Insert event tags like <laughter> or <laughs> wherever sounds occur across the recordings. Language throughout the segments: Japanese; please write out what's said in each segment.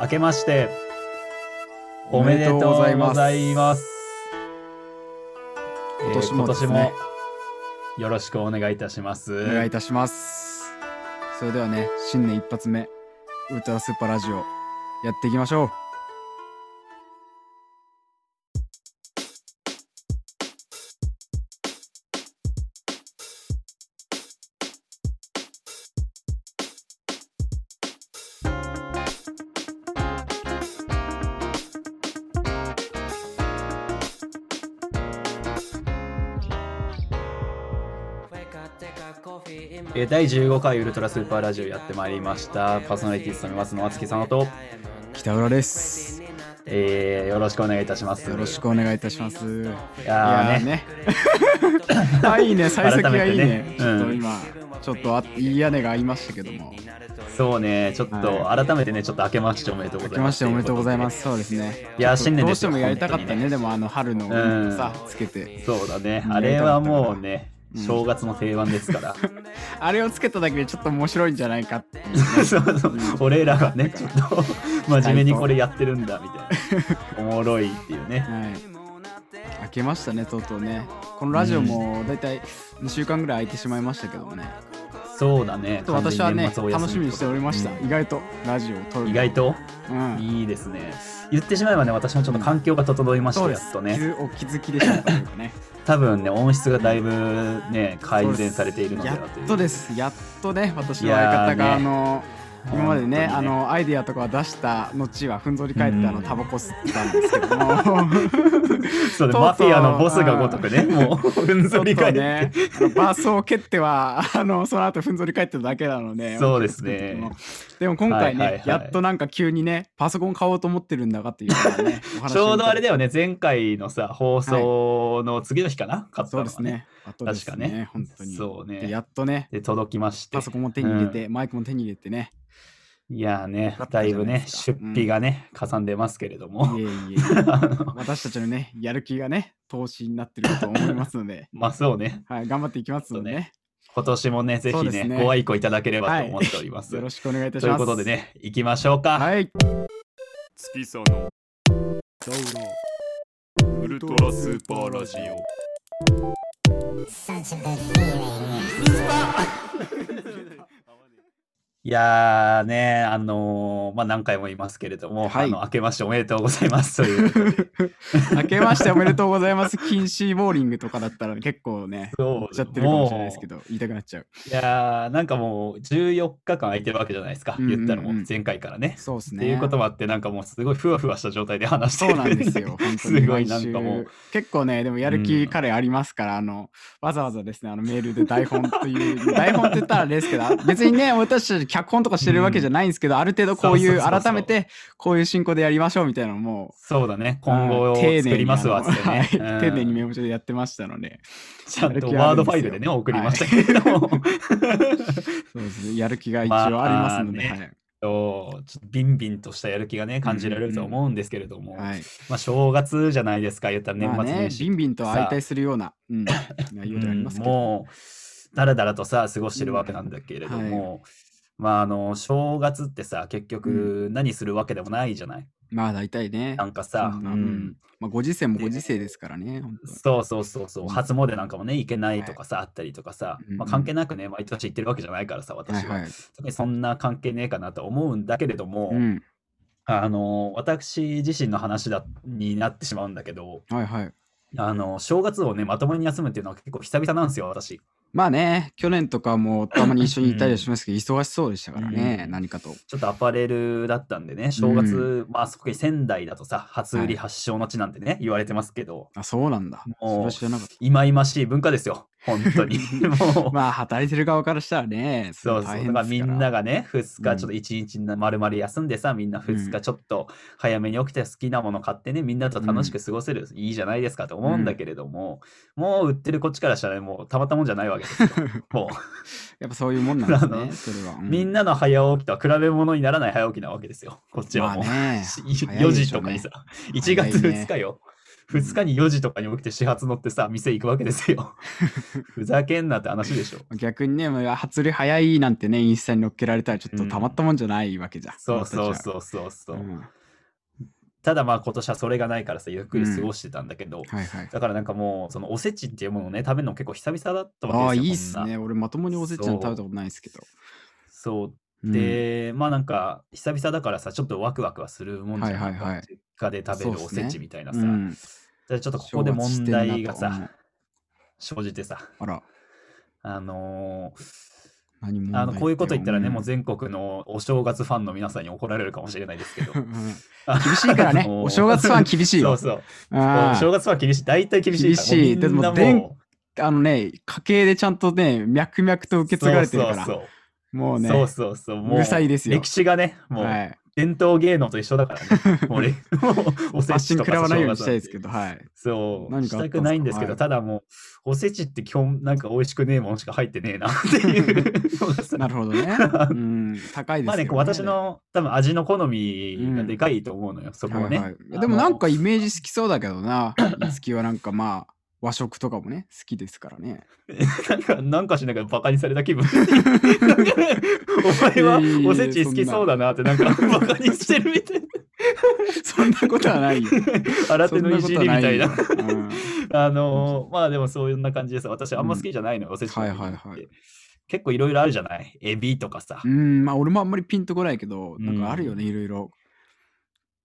明けまして、おめでとうございます。今年もえーよろしくお願いいたします。お願いいたします。それではね、新年一発目、ウルトラスーパーラジオ、やっていきましょう。ー第15回ウルトラスーパーラジオやってまいりました。パーソナリティ務めますのあつきさんと、北浦です。えーよろしくお願いいたします。よろしくお願いいたします。いいやーねね。<laughs> あ、いいね、幸先がいいね。ねちょっうんと今、ちょっとあいい屋根が合いましたけども。そうね、ちょっと改めてね、ちょっと明けましておめでとうございます。明けましておめでとうございます。そうですね。いや新年どうしてもやりたかったね、でもあの春のうんさ、つけて。そうだね。うんあれはもうね、うん正月の定番ですから。<laughs> あれをつけただけでちょっと面白いんじゃないかってね <laughs> そうそう俺らがね、ちょっと真面目にこれやってるんだみたいな。<laughs> おもろいっていうね。はい。開けましたね、とうとうね。このラジオもだいたい2週間ぐらい空いてしまいましたけどもね。そうだね。私はね、楽しみにしておりました。うん意外とラジオを撮るの。意外と？うん。いいですね。言ってしまえばね、私もちょっと環境が整いました、そうです。やっとね。お気づきでしょうかね。<laughs> 多分ね、音質がだいぶね、改善されているのでやはという。っとです。やっとね、私の相方が、ねあの、今までね本当にあのアイディアとかは出した後はふんぞり返ってあうん。のタバコ吸ったんですけども。<laughs> そうマフィアのボスがごとくね、もう、<laughs> ふんぞり返って。ね、バースを蹴っては <laughs> あのその後ふんぞり返ってるだけなのでそうですね。でも。今回ね、はいはいはい。やっとなんか急にねパソコン買おうと思ってるんだかっていうねちょうどあれだよよね、前回のさ、放送の次の日かな、買ったのはそうですねあとです確かね。本当に。そうね。でやっとね。で、届きまして。パソコンも手に入れて、マイクも手に入れてね。いやーねだっ、たじゃないだいぶね、ですか出費がね、かさんでますけれども。い。えいえ <laughs> 私たちのねやる気がね投資になってると思いますので。<laughs> まあそうね、はい頑張っていきますのでね。今年もね、ぜひね、そうですね。ご愛顧いただければと思っております。よろしくお願いいたしといますうことでね、行きましょうか。はい。月佐のウルトラスーパーラジオ久しぶりに。いやーね、あのーまあ何回も言いますけれども、はいあの明けましておめでとうございますということで。<laughs> 明けましておめでとうございます。禁止ボーリングとかだったら結構ね、そう言っちゃってるかもしれないですけど、言いたくなっちゃう。いやーなんかもう14日間空いてるわけじゃないですか、うんうんうん言ったらもう前回からね。そうですね。っていうこともあって、なんかもうすごいふわふわした状態で話してるそうなんですよ。本当に <laughs> すごいなんかもう。結構ね、でもやる気彼ありますから、あの、わざわざですね、あのメールで台本という、台本って言ったらあれですけど、別にね、<laughs> 私たち脚本とかしてるわけじゃないんですけど、ある程度こういう、改めてこういう進行でやりましょうみたいなのも、そうだね、今後を作りますわってね。丁寧にメうんモ帳でやってましたので、ちゃんとワードファイルでね、送りましたけれども。そうですね、やる気が一応ありますので、まあね。そうちょっとビンビンとしたやる気がね、感じられると思うんですけれども、はい。はい。まあ正月じゃないですか、言ったら年まあね末年、始。ビンビンと相対するような、うん、<laughs> 内容でありますけど、うん。もうだらだらとさ過ごしてるわけなんだけれども、まああの正月ってさ結局何するわけでもないじゃない、まあ大体ね。なんかさ、うん。うん。まあ、ご時世もご時世ですからね、本当。そうそうそうそう。うん。初詣なんかもね行けないとかさ、あったりとかさ、うんまあ、関係なくね毎年行ってるわけじゃないからさ私は、はいはい。特にそんな関係ねえかなと思うんだけれども、うん。あの私自身の話だになってしまうんだけどはいはい。あの正月をねまともに休むっていうのは結構久々なんですよ私。まあね、去年とかもたまに一緒にいたりしますけど、忙しそうでしたからね、うん。何かと。ちょっとアパレルだったんでね、正月、まあ、特に仙台だとさ、初売り発祥の地なんてね、言われてますけど、あ、そうなんだ。そもうれは知らなかっ忌々しい文化ですよ、本当に。<laughs> もた。う、まあ、働いてる側からしたらね、そうそう。だからみんながね、2日、ちょうんっと1日丸々休んでさ、みんな2うん日ちょっと早めに起きて好きなもの買ってね、みんなと楽しく過ごせる、いいじゃないですかと思うんだけれども、もう売ってるこっちからしたらね、もうたまったもんじゃないわけですよ。<laughs> もう、やっぱそういうもんなんですね、それは。うみんなの早起きとは比べ物にならない早起きなわけですよ、こっちはもう。まあね <laughs> 4時とかにさ、1月2日よ。2日に4時とかに起きて始発乗ってさ、店行くわけですよ。<laughs> ふざけんなって話でしょ。逆にね、もう初売り早いなんてね、インスタに載っけられたらちょっとたまったもんじゃないわけじゃん。そうそうう。そうそうそう。うんただまあ今年はそれがないからさ、ゆっくり過ごしてたんだけど、はいはい。だからなんかもう、そのおせちっていうものをね、食べるの結構久々だったああ、わけですよ。いいっすね。俺まともにおせちなんて食べたことないですけど。そう。うん、で、まあなんか、久々だからさ、ちょっとワクワクはするもんじゃない、はいはいはい実家で食べるおせちみたいなさ。うん、でちょっとここで問題がさ、生じてさ、あら、あのー。あのこういうこと言ったらね、もう全全国のお正月ファンの皆さんに怒られるかもしれないですけど。厳しいからね。あのーお正月ファン厳しいよ。そうそう。お正月ファン厳しい。大体厳しい。厳しいでももあのね、家系でちゃんとね、脈々と受け継がれてるから。そうそうもうね、そうそうそう。もうるさいですよ歴史がね、もうはい。伝統芸能と一緒だからね。<laughs> もうれもうおせちとか食らわないようにしたいですけど、はい。そう。何かあったんすか？したくないんですけど、はいただもう、おせちって基本なんか美味しくねえもんしか入ってねえなっていうのがさなるほどね。<laughs> うん、高いですよ、ね。まあね、こう私の多分味の好みがでかいと思うのよ、そこはね。はいはいでもなんかイメージ好きそうだけどな。<laughs> いつきはなんかまあ、和食とかもね、好きですからね。<laughs> なんか、なんかしながらバカにされた気分。<laughs> お前はおせち好きそうだなって、なんかバカにしてるみたい <laughs> そんなことはないよ。な。新手のいじりみたいな。あのーまあでもそうな感じです。私あんま好きじゃないのよ、おせちのはいはいはい結構いろいろあるじゃない？エビとかさ。うん、うんまあ俺もあんまりピンとこないけど、うんなんかあるよね、いろいろ。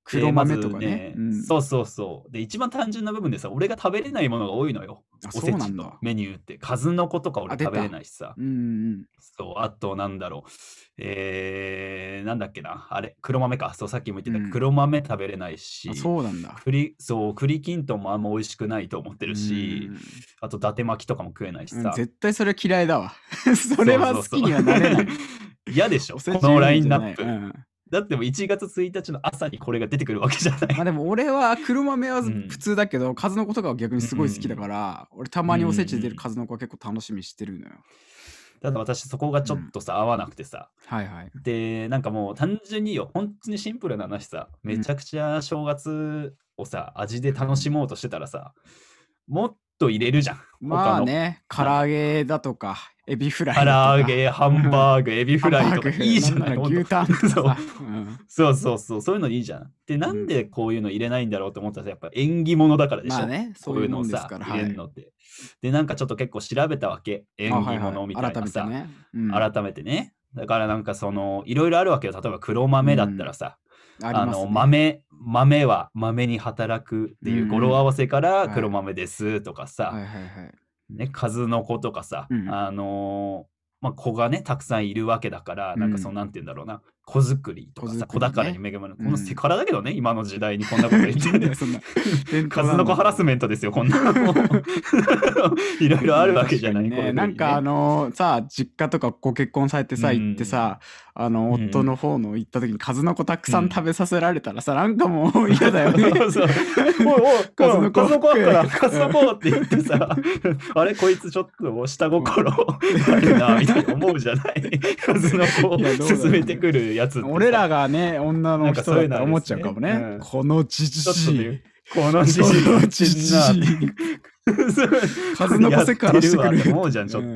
で黒豆とかね。うんそうそうそう。で、一番単純な部分でさ、俺が食べれないものが多いのよ。あおせちそうなんだのメニューって。数の子とか俺食べれないしさ。うんうん。そう、あとなんだろう。えー、なんだっけな。あれ、黒豆か。そう、さっきも言ってうんた黒豆食べれないし、あそうなんだ。栗、そう、栗きんとんもあんま美味しくないと思ってるしうん、あと伊達巻きとかも食えないしさ。うん絶対それ嫌いだわ。<laughs> それは好きにはなれない。<laughs> 嫌でしょおせちこのラインナッうんだってもう1月1日の朝にこれが出てくるわけじゃない。まあでも俺は黒豆はうん普通だけど、数の子とかは逆にすごい好きだから、俺たまにおせちで出る数の子は結構楽しみにしてるのよ。ただ私そこがちょっとさ、合わなくてさ。はいはい。で、なんかもう単純によ、本当にシンプルな話さ、めちゃくちゃ正月をさ、味で楽しもうとしてたらさ、もっと入れるじゃん。まあね、唐揚げだとか、エビフライ唐。揚げ、ハンバーグ、エビフライとかいいじゃない。牛タンとかそうそうそうそう、いうのいいじゃん。で、なんでこういうの入れないんだろうと思ったら、やっぱ縁起物だからでしょ。まあね、こそうういうういのをさ、もんですから。入れるのって。で、なんかちょっと結構調べたわけ。縁起あはいはい物みたいなさ。改めてね。うん改めてね。だからなんかその、いろいろあるわけよ。例えば黒豆だったらさ、あのありますね豆、豆は豆に働くっていう語呂合わせからはい黒豆ですとかさ、はいはいはい。ね、数の子とかさ、うん。あのーまあ、子がね、たくさんいるわけだから、なんかその、うんなんて言うんだろうな、子作りとかさ、子ね。子宝に恵まれる。こうん。のセカラだけどね、今の時代にこんなこと言って。<laughs> るそんな数の子ハラスメントですよ、こんなの。<laughs> いろいろあるわけじゃない。ね、ね。なんかあのさ実家とかご結婚されてさうん。行ってさあのうん夫の方の行った時に数の子たくさうんん食べさせられたらさなんかもう嫌だよね。そうおいおい、数の子子あったら、うん数の子って言ってさ、<laughs> あれ、こいつちょっと下心。あるな、みたいな思うじゃない？数の子を進めてくるやつ俺らがね女の人だったら思っちゃうかもね。このじじい。ね、このじじい。このじじい。数の子セクハラしてくる。思うじゃん、ちょっと。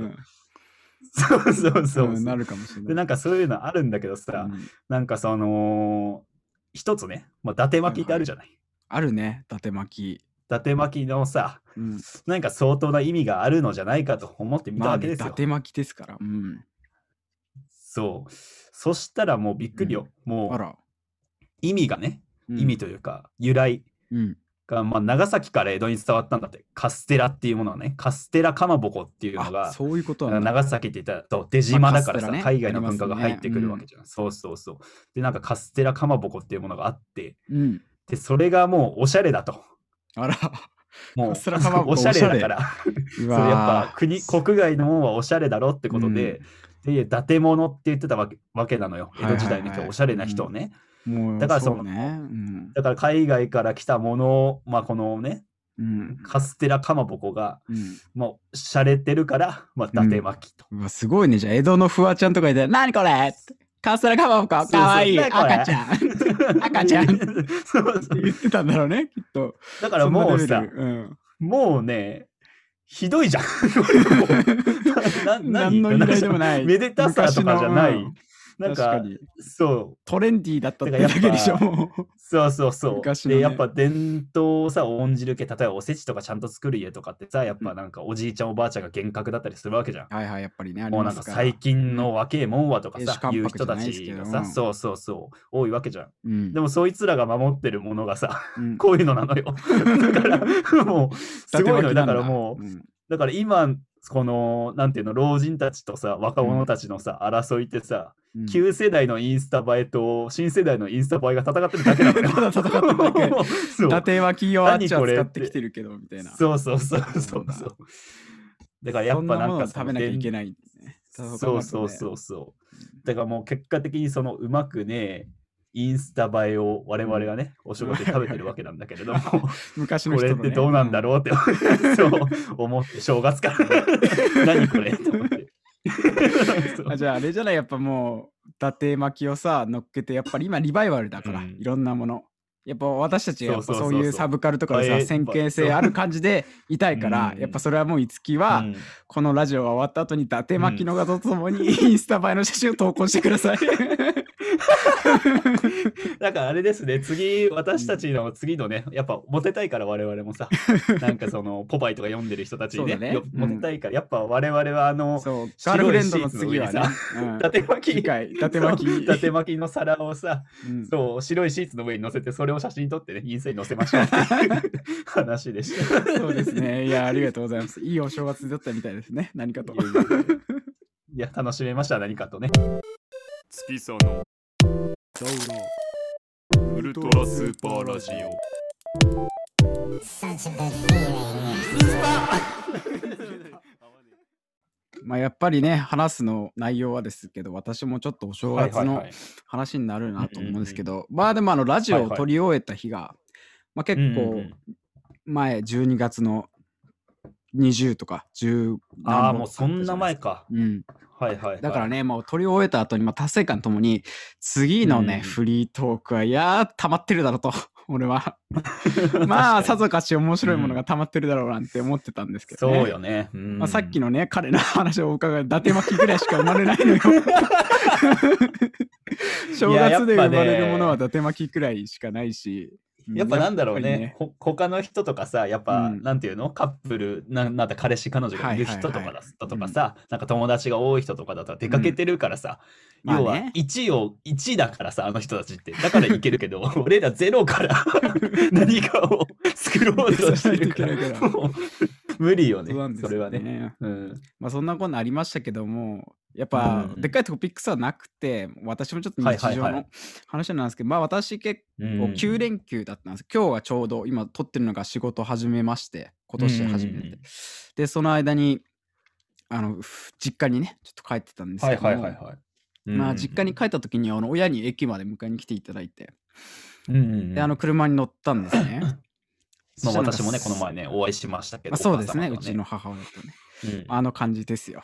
うんそうそうそう。うんなるかもしれで、ない。なんかそういうのあるんだけどさ、うん。なんかその、一つね、まあ、伊達巻きってあるじゃない。あるね伊達巻伊達巻きのさ、きうん。なんか相当な意味があるのじゃないかと思ってみたまあね伊わけですよ。達巻きですから。うん。そう。そしたらもうびっくりよ。もうあら。意味がね、うん。意味というか、由来。うんが、まあ、長崎から江戸に伝わったんだって。カステラっていうものはね、カステラかまぼこっていうのあが、そういうこと長崎って言ったらと出島だからさ、まあね。海外の文化が入ってくるわけじゃん。そうそうそう。で、なんかカステラかまぼこっていうものがあって、うん。で、それがもうおしゃれだと。あら。もう <laughs> おしゃれだから。<laughs> うそれやっぱ国国外のもんはおしゃれだろってことで、で伊達物って言ってたわけわけなのよ。江戸時代の人、はいはいはいおしゃれな人をね、もうだからそのうね。うん。だから海外から来たものをまあこのねうん。カステラかまぼこがうん。もうしゃれてるからまあ伊達巻きと、うわすごいね。じゃあ江戸のフワちゃんとかいて「何これ!」って「カステラかまぼこ。かわいい。赤ちゃん。<laughs> 赤ちゃん。ってそうそう。言ってたんだろうねきっと。だからもうさうん。もうねひどいじゃん。<laughs> な何？の由来でもない。<laughs> めでたさとかじゃない、なんかそう。トレンディーだったってだけでしょもう。そうそうそう。ねで、やっぱ伝統をさ、重んじる系、例えばおせちとかちゃんと作る家とかってさ、やっぱなんかおじいちゃんおばあちゃんが厳格だったりするわけじゃん。はいはいやっぱりねもうなんか最近の若えもんはとか亭主さ、言う人たちがさ、うん。そうそうそう、多いわけじゃん。うん。でもそいつらが守ってるものがさ、うん。こういうのなのよ。<laughs> だから、もう、すごいのよ。だからもう、うん。だから今、この、なんていうの、老人たちとさ、若者たちのさ、争いってさ、うん旧世代のインスタ映えと新世代のインスタ映えが戦ってるだけなのよ。た <laughs> だ戦ってるだけ <laughs> そう伊達巻きをあっちは使ってきてるけどみたいなそうそうそうそうそう。だからやっぱなんか食べなきゃいけい。ないねそうそうそうそう。だからもう結果的にそのうまくね、インスタ映えを我々がね、お仕事で食べてるわけなんだけれども、<laughs> 昔のこれってどうなんだろうって、そう思って、正月から何これって思って。<laughs> あじゃああれじゃないやっぱもう伊達巻きをさ乗っけてやっぱり今リバイバルだから、うん。いろんなもの。やっぱ私たちやっぱそういうサブカルとかでさ先見性ある感じでいたいから、うん。やっぱそれはもういつきは、うん。このラジオが終わった後に伊達巻きの画像とともにインスタ映えの写真を投稿してください。<laughs> だからあれですね、次、私たちの次のね、やっぱモテたいから我々もさ、<laughs> なんかその、ポパイとか読んでる人たちにね、ねモテたいから、やっぱ我々はあの、そうガールフレンドの次はね。白いシ、うん。伊達巻き、次回伊達巻き。そう伊達巻きの皿をさ、うん。そう、白いシーツの上に乗せて、それを写真撮ってね、インスタに載せましょうっていう話でした。<laughs> そうですね。いや、ありがとうございます。いいお正月だったみたいですね。何かと。いや楽しめました、何かとね。月さのウルトラスーパーラジオ。<laughs> まあ、やっぱりね、話すの内容はですけど、私もちょっとお正月の話になるなと思うんですけど、まあでもあのラジオを撮り終えた日が、まあ結うんうん構うん。前、12月の20とか10ああ、もうそんな前。か。うん、はいはい、はい。だからね、もう撮り終えた後に、まあ、達成感ともに、次のね、うんフリートークは、いやー、溜まってるだろうと、<laughs> 俺は。<laughs> まあ、さぞかし面白いものが溜まってるだろうなんて思ってたんですけど、ねそうよね。うんまあ、さっきのね、彼の話を伺う、伊達巻きぐらいしか生まれないのよ。<laughs> 正月で生まれるものは伊達巻きくらいしかないし。やっぱなんだろうね。やっぱりほ他の人とかさやっぱ、うん。なんていうの？カップルななんだ彼氏彼女がいる人とかはいはいはいだったとかさ、なんか友達が多い人とかだと出かけてるからさ、まあね。要は1を1だからさあの人たちって。だからいけるけど <laughs> 俺らゼロから <laughs> 何かを作ろうとしてるから。無理よねそうなんですよそれはね。うん、まあそんなことありましたけども、やっぱうんでっかいトピックスはなくて、私もちょっと日常の話なんですけど、まあ私結うん構9連休だったんです。今日はちょうど今撮ってるのが仕事始めまして、今年初めて。うんうんうんで、その間に、あの、ふ実家にね、ちょっと帰ってたんですはいけど。まあ実家に帰った時にあの親に駅まで迎えに来ていただいて、うんうんうんで、あの車に乗ったんですね。<laughs> まあ、私もねこの前ねお会いしましたけど、まあ、そうですね、お母様とうちの母親とね。うんあの感じですよ。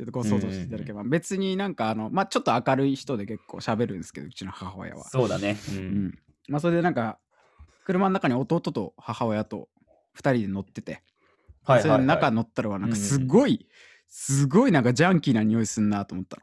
ちょっとご想像していただければ。別になんかあの、まあちょっと明るい人で結構喋るんですけど、うちの母親は。そうだね。う。うんん。まあそれでなんか、車の中に弟と母親と2人で乗ってて、はいはい、それで中はい。乗ったらはなんかうんうんすごい、すごいなんかジャンキーな匂いすんなと思ったの。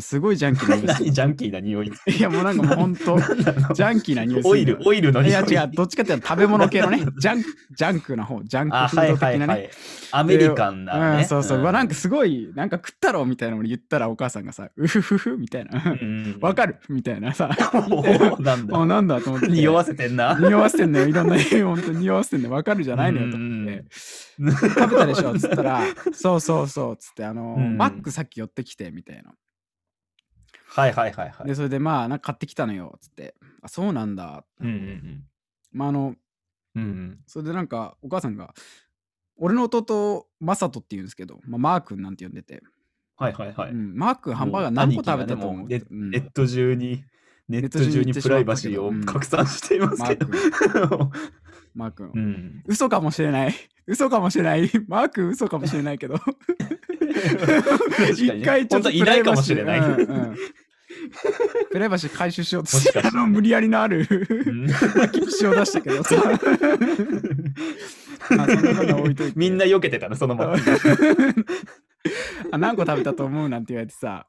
すごいジャンキーな匂いす何ジャンキーな匂い。る。いやもうなんかもうほんと、何なの？ジャンキーな匂い。オイル、オイルのい匂い。や違う、どっちかっていうと食べ物系のね、<laughs> ジャンク、ジャンクな方、ジャンクあ、フはいード的なね。はいはい。アメリカンな、ね。うん、そうそう、うわなんかすすごいなんか食ったろみたいなのに言ったらお母さんがさうふふふみたいなわかる？るみたいなさおなんだ。あなんだと思って匂わせてんな。匂わせてんのよいろんな本当に匂わせてんのわかるじゃないのよと思って食べたでしょっつったらそうそうそうっつってあの、うんマックさっき寄ってきてみたいなはいはいはいはい。でそれでまあなんか買ってきたのよっつってあそうなんだうんうんまああのうん。うんそれでなんかお母さんが俺の弟マサトって言うんですけど、まあ、マー君なんて呼んでて、はいはいはい。うん、マー君ハンバーガー何個食べたと思うねネうんネット中に、ネット中中にプライバシーをうん拡散していますけど。マー君うん。嘘かもしれない。嘘かもしれない。マーク嘘かもしれないけど。<laughs> 一回ちょっといないかもしれない。うんうん <laughs> プライバシー回収しようと。し、て。あの無理やりのあるうん。<laughs> 気象出したけど。さ。<laughs> まあそんなことは置いといて。みんな避けてたの、そのまま。あ何個食べたと思うなんて言われてさ。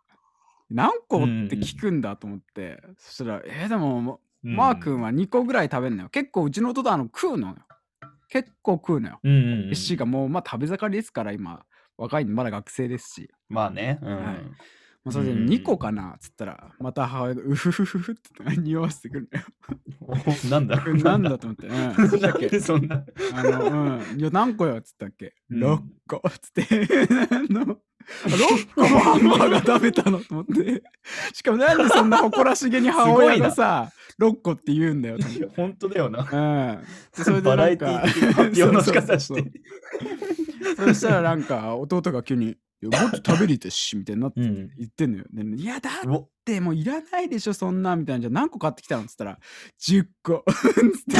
何個って聞くんだと思って、そしたらえーでもマー君は2個ぐらい食べんのよ。結構うちの弟はあの食うのよ。結構食うのよ、うんうんもうまあ食べ盛りですから今。若いまだ学生ですし、まあね。うん。はいまあ、それでうんうんうん2個かなっつったらまた母親がうふふふふって匂わせてくるのよお <laughs> なんだ？なんだと思って、うん、なんけ？でそんな。あの、うん。いや、何個よっつったっけ、うん ?6 個っつって。<laughs> あの <laughs> 6個もハンバーガー食べたのと思って。しかもなんでそんな誇らしげに母親がさ、6個って言うんだよ。本当だよな。うん。でそれでバなんかラエティー的な発表の仕方して。そうそしたらなんか弟が急に、いやもっと食べりてしみたいになってうん。言ってんのよ。でいやだっお。てもういらないでしょそんなみたいな。じゃあ何個買ってきたの？っつったら10個。<laughs> つって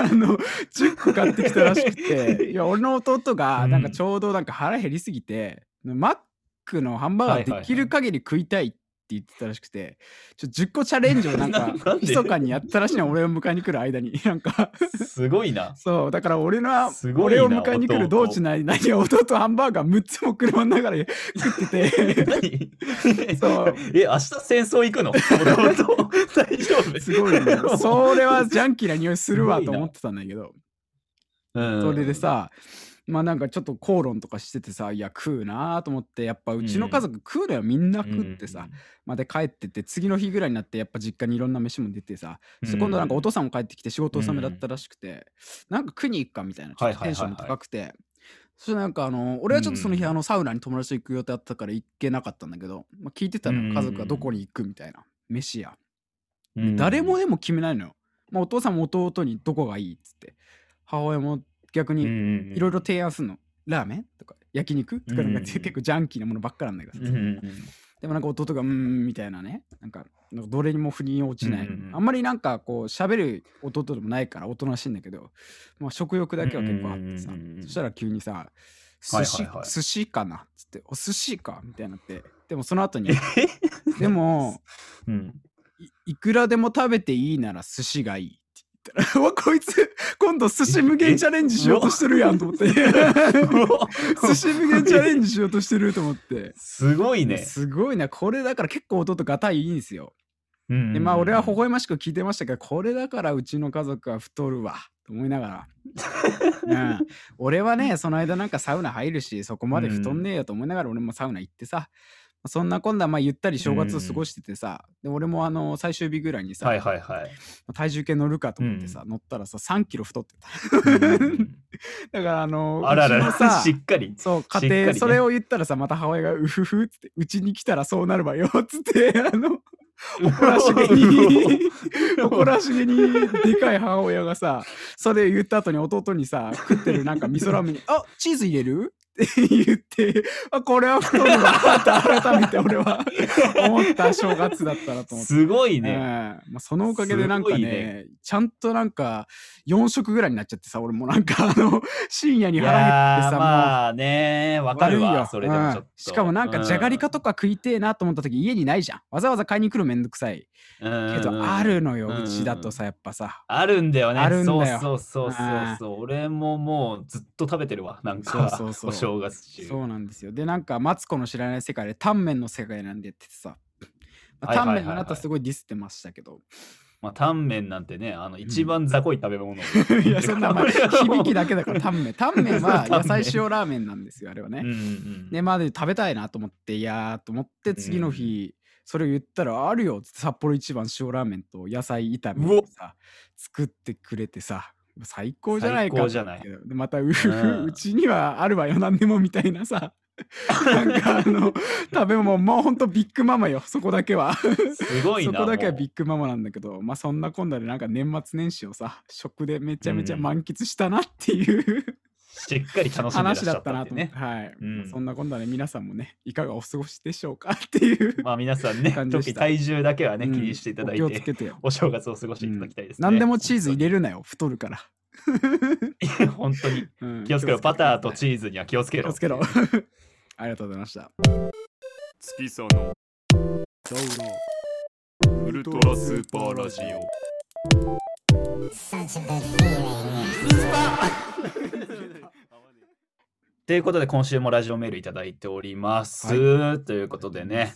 あの10個買ってきたらしくて。<laughs> いや俺の弟がなんかちょうどなんか腹減りすぎて、マックのハンバーガーできる限り食いたいって言ってたらしくて、ちょ10個チャレンジをなんか密かにやったらしいの俺を迎えに来る間に。<laughs> なんか。すごいな。そうだから俺の俺を迎えに来る道中の間に弟ハンバーガー6つも車の中で <laughs> 食ってて。何？<laughs> そう。え、明日戦争行くの？弟？大丈夫？すごいね。それはジャンキーな匂いするわと思ってたんだけど、うん。それでさ、まあなんかちょっと口論とかしててさ、いや食うなーと思って、やっぱうちの家族食うのよ、みんな食ってさ、まで帰ってって、次の日ぐらいになって、やっぱ実家にいろんな飯も出てさ、そして今度なんかお父さんも帰ってきて仕事納めだったらしくて、なんか食いに行くかみたいな、ちょっとテンションも高くて、そしてなんかあの、俺はちょっとその日、うんあのサウナに友達と行く予定あったから行けなかったんだけど、まあ、聞いてたの、うん家族がどこに行くみたいな、飯屋。うん誰もでも決めないのよ。まあ、お父さんも弟にどこがいいっつって。母親も逆にいろいろ提案するの。ラーメンとか焼肉とかなんかうん結構ジャンキーなものばっかなんだけどでもなんか弟がうーんみたいなね。なんかどれにも腑に落ちない、あんまりなんかこう喋る弟でもないからおとなしいんだけど、まあ、食欲だけは結構あってさ、そしたら急にさはい寿司、寿司かなっつってお寿司かみたいになって。でもその後にでもうん。いいくらでも食べていいなら寿司がいいう <laughs> わ、こいつ、今度寿司無限チャレンジしようとしてるやんと思って。寿司無限チャレンジしようとしてると思って。すごいね。すごいな、これだから結構弟がたいいいんですよ。でで、まあ俺は微笑ましく聞いてましたけど、これだからうちの家族は太るわ、と思いながら。<laughs> うん、俺はね、その間なんかサウナ入るし、そこまで太んねえよと思いながら俺もサウナ行ってさ、そんな今度はまあゆったり正月を過ごしててさ、で俺もあの最終日ぐらいにさ、はいはいはい。体重計乗るかと思ってさ、乗ったらさ3キロ太ってたうんうんうん <laughs> だからあのあららら、しっかり。そう家庭、ねそれを言ったらさまた母親が「うふふ」っつって「うちに来たらそうなるわよ」っつってあの誇らしげに <laughs> 誇らしげにでかい母親がさそれ言った後に弟にさ食ってるなんか味噌ラーメンに「あチーズ入れる?」言ってあこれは太るなって改めて俺は思った正月だったなと思って。すごいね。ね。まあ、そのおかげでなんかねね。ちゃんとなんか4食ぐらいになっちゃってさ俺もなんかあの深夜にい腹減ってさ、まあね、わかるわ、それでもちょっと。うん。しかもなんかじゃがりかとか食いてえなと思った時家にないじゃん。わざわざ買いに来るめんどくさい。うん、けどあるのようちだとさやっぱさ。あるんだよね。あるんだよ。そうそうそうそうそう。俺ももうずっと食べてるわ。なんか、そうそうそう。お正月中。そうなんですよ。でなんかマツコの知らない世界でタンメンの世界なんでやっててさ。まあタはいはいはいはい。ンメンあなたすごいディスってましたけど、まあ、タンメンなんてね、あの一番雑魚い食べ物。<laughs> いやそんなまあ響きだけだからタンメン。<laughs> タンメンは野菜塩ラーメンなんですよあれはね、うんうんでまあで食べたいなと思っていやーと思って次の日、それを言ったらあるよって札幌一番塩ラーメンと野菜炒めをさ作ってくれてさ最高じゃないか最高じゃない。またう <laughs> うちにはあるわよ何でもみたいなさ。<laughs> なんかあの食べ物もうほんとビッグママよそこだけは。すごいな。そこだけはビッグママなんだけどまあそんなこんなでなんか年末年始をさ食でめちゃめちゃうん満喫したなっていう、しっかり楽しんでらっしゃっ話だったたってねなと思って、。はい、うんそんなこんなで皆さんもねいかがお過ごしでしょうかっていう、まあ皆さんね、時体重だけはね、うん気にしていただいお気をつて、けてよ、お正月を過ごしていただきたいですね。何でもチーズ入れるなよ太るから、<laughs> れ。本当に。うん気をつけろ。バターとチーズには気をつけろ。気をつけろ <laughs> ありがとうございました。月佐のウルトラスーパーラジオ <laughs> ということで、今週もラジオメールいただいております。はということでね。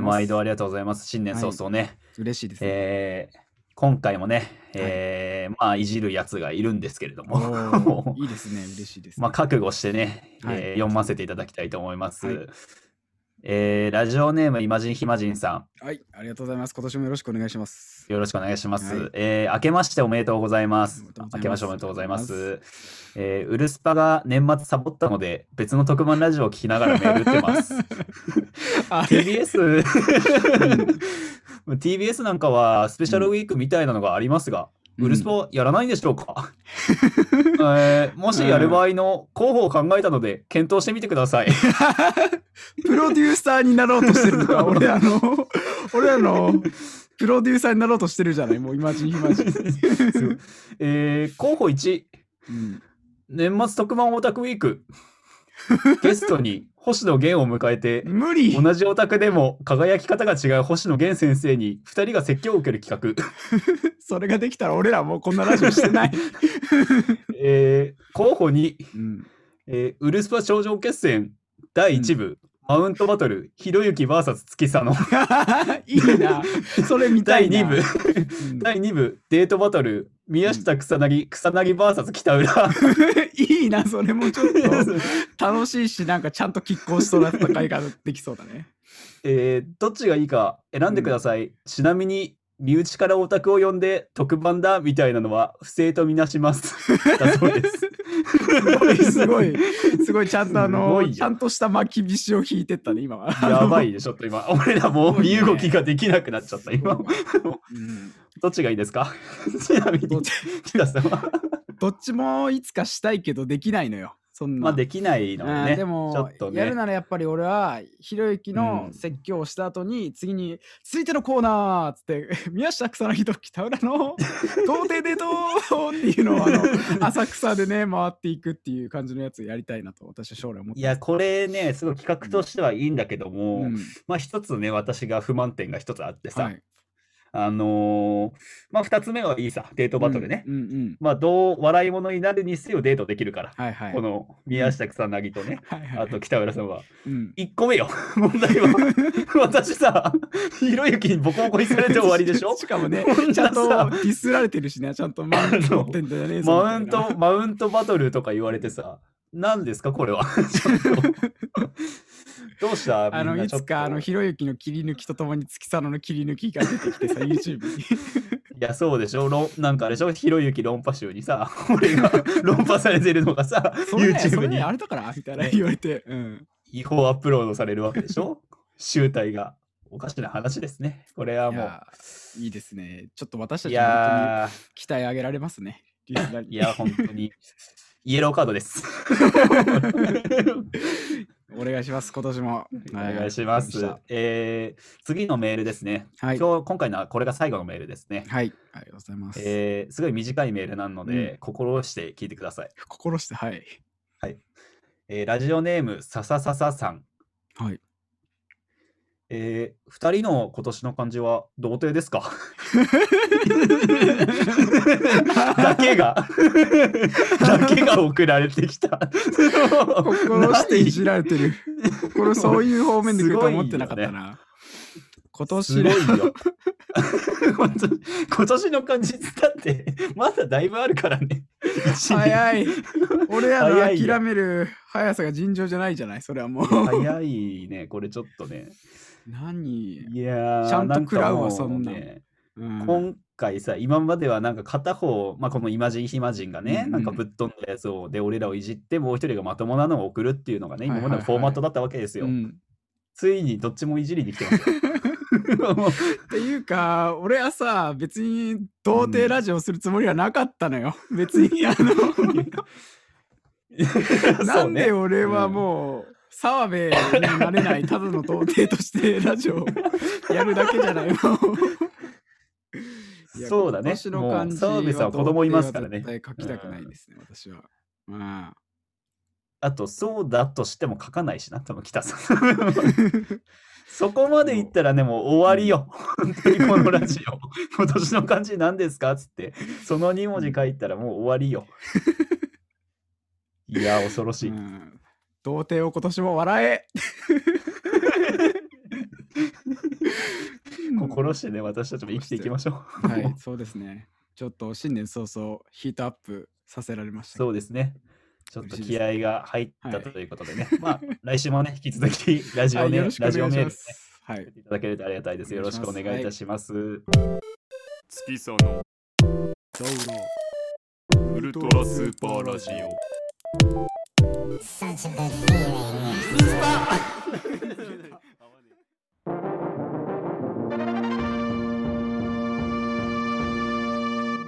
毎度ありがとうございます。新年早々ね、嬉しいですね。えー今回もね、えーまあ、いじるやつがいるんですけれどおも、ーいいですね。嬉しいです、ね。<laughs> まあ、覚悟してね、はいえー読ませていただきたいと思います。はいえーラジオネームイマジンヒマジンさはい、ありがとうございます。今年もよろしくお願いしますん、。よろしくお願いします。はいえー明けましておめでとうございますます。明けましておめでとうございます。えーウルスパが年末サボったので、別の特番ラジオを聞きながらメール打ってます。<laughs> TBS、TBS <laughs> なんかはスペシャルウィークみたいなのがありますが、うんウルスポやらないんでしょうか、<laughs> えーもしやる場合の候補を考えたので検討してみてください。<laughs> プロデューサーになろうとしてるの？か、<laughs> 俺らの、俺らのプロデューサーになろうとしてるじゃない、もうイマジンイマジン。えー候補1、うん。年末特番オタクウィーク。ゲストに星野源を迎えて、無理同じオタクでも輝き方が違う星野源先生に2人が説教を受ける企画。<laughs> それができたら俺らもうこんなラジオしてない。<laughs> えー候補2、うん、えーウルスパ頂上決戦第1部、マウントバトル、ひろゆき VS 月佐野。<laughs> いいな。<laughs> それ見た第いな。2部、うん第2部、デートバトル、宮下草薙、草薙 VS 北浦。<laughs> いいな、それもちょっと楽しいし、なんかちゃんと拮抗しそうな戦いができそうだね。えーどっちがいいか選んでください。ちなみに、身内からオタクを呼んで特番だみたいなのは不正とみなします。だそうです。すごい、すごい、すごい、ちゃんとあの、ちゃんとした巻き菱を引いてったね、今は。やばいで、ちょっと今。俺らもう身動きができなくなっちゃった、今。うんどっちがいいですか？<laughs> ちなみに。どっちもいつかしたいけどできないのよ。そんな。まあ、できないのうんね。でも、ちょっとね。やるならやっぱり俺はひろゆきのうん。説教をした後に、次に続いてのコーナーっつって <laughs> 宮下草薙と北浦の <laughs> 童貞デートっていうのをあの浅草でね回っていくっていう感じのやつやりたいなと私は将来思っていや、これね、すごい企画としてはいいんだけども、うん。まあ一つね、私が不満点が一つあってさ、はい、あのーまあ二つ目はいいさ、デートバトルね。うんうんうん。まあどう笑い物になるにせよデートできるから、はいはい。この宮下草薙とね、はいはいあと北浦さんは。うん。1個目よ、問題は。<laughs> 私さ、ひろゆきにボコボコにされて終わりでしょ？<laughs> しかもねちゃんとデさィスられてるしね。ちゃんとマウント持ってんだよねそマウント、マウントバトルとか言われてさ、何ですかこれは？<laughs> どうした？あのいつかあのひろゆきの切り抜きとともに月佐野の切り抜きが出てきてさ YouTube に <laughs> いや、そうでしょ？論なんかあれでしょ？ひろゆき論破集にさ、<laughs> 俺が論破されてるのがさ、YouTube にあれだから？みたいな言われて、うん。違法アップロードされるわけでしょ？集大が。おかしな話ですね。これはいもやいいですね。ちょっと私たちも本期待上げられますね。いや、本当に。<laughs> イエローカードです。お願いします、今年も。お願いします。はえー次のメールですね。はい。今日、今回のはこれが最後のメールですね。はい。ありがとうございます。えーすごい短いメールなので、う心して聞いてください。心して、はい。えーラジオネーム、さささささん。はい。えー、2人の今年の漢字は童貞ですか？<laughs> だけが <laughs> だけが送られてきた。心していじられてる。心そういう方面で来ると思ってなかったな。今すごい年ねよ。本当に今年の漢字だってまだだいぶあるからね。早い。俺らの諦める速さが尋常じゃないじゃない、それはもう。早いね、これちょっとね。何？いやー、ちゃんと食らうわそんなんねうん。今回さ、今まではなんか片方、まあ、このイマジンヒマジンがね、うんうん。なんかぶっ飛んだやつを、で、俺らをいじって、もう一人がまともなのを送るっていうのがね、今までのフォーマットだったわけですよ。うん。ついにどっちもいじりに来てますよ。っていうか俺はさ別に童貞ラジオするつもりはなかったのよ、<laughs> 別にあのなんで俺はもう澤部になれないただの童貞としてラジオをやるだけじゃないもう <laughs> いやそうだねもう澤部さんは子供いますからね書きたくないですね、私は。まあ、あと、そうだとしても書かないしな、多分北さん。<laughs> そこまで言ったらね、もう終わりよ。本当にこのラジオ。今年の漢字何ですか？つって、その2文字書いたらもう終わりよ。<laughs> いや、恐ろしい。うん童貞を今年も笑え <laughs> 心してね、私たちも生きていきましょう。はい、そうですね。ちょっと新年早々ヒートアップさせられました。そうですね。ちょっと気合が入ったはいということでね。まあ、来週もね、<laughs> 引き続きラジオね、はいラジオメールね願いしま、す。はい。いただけるとありがたいです。よろしくお願いいたします。月さのウルトラスーパーラジオ Such a good feeling.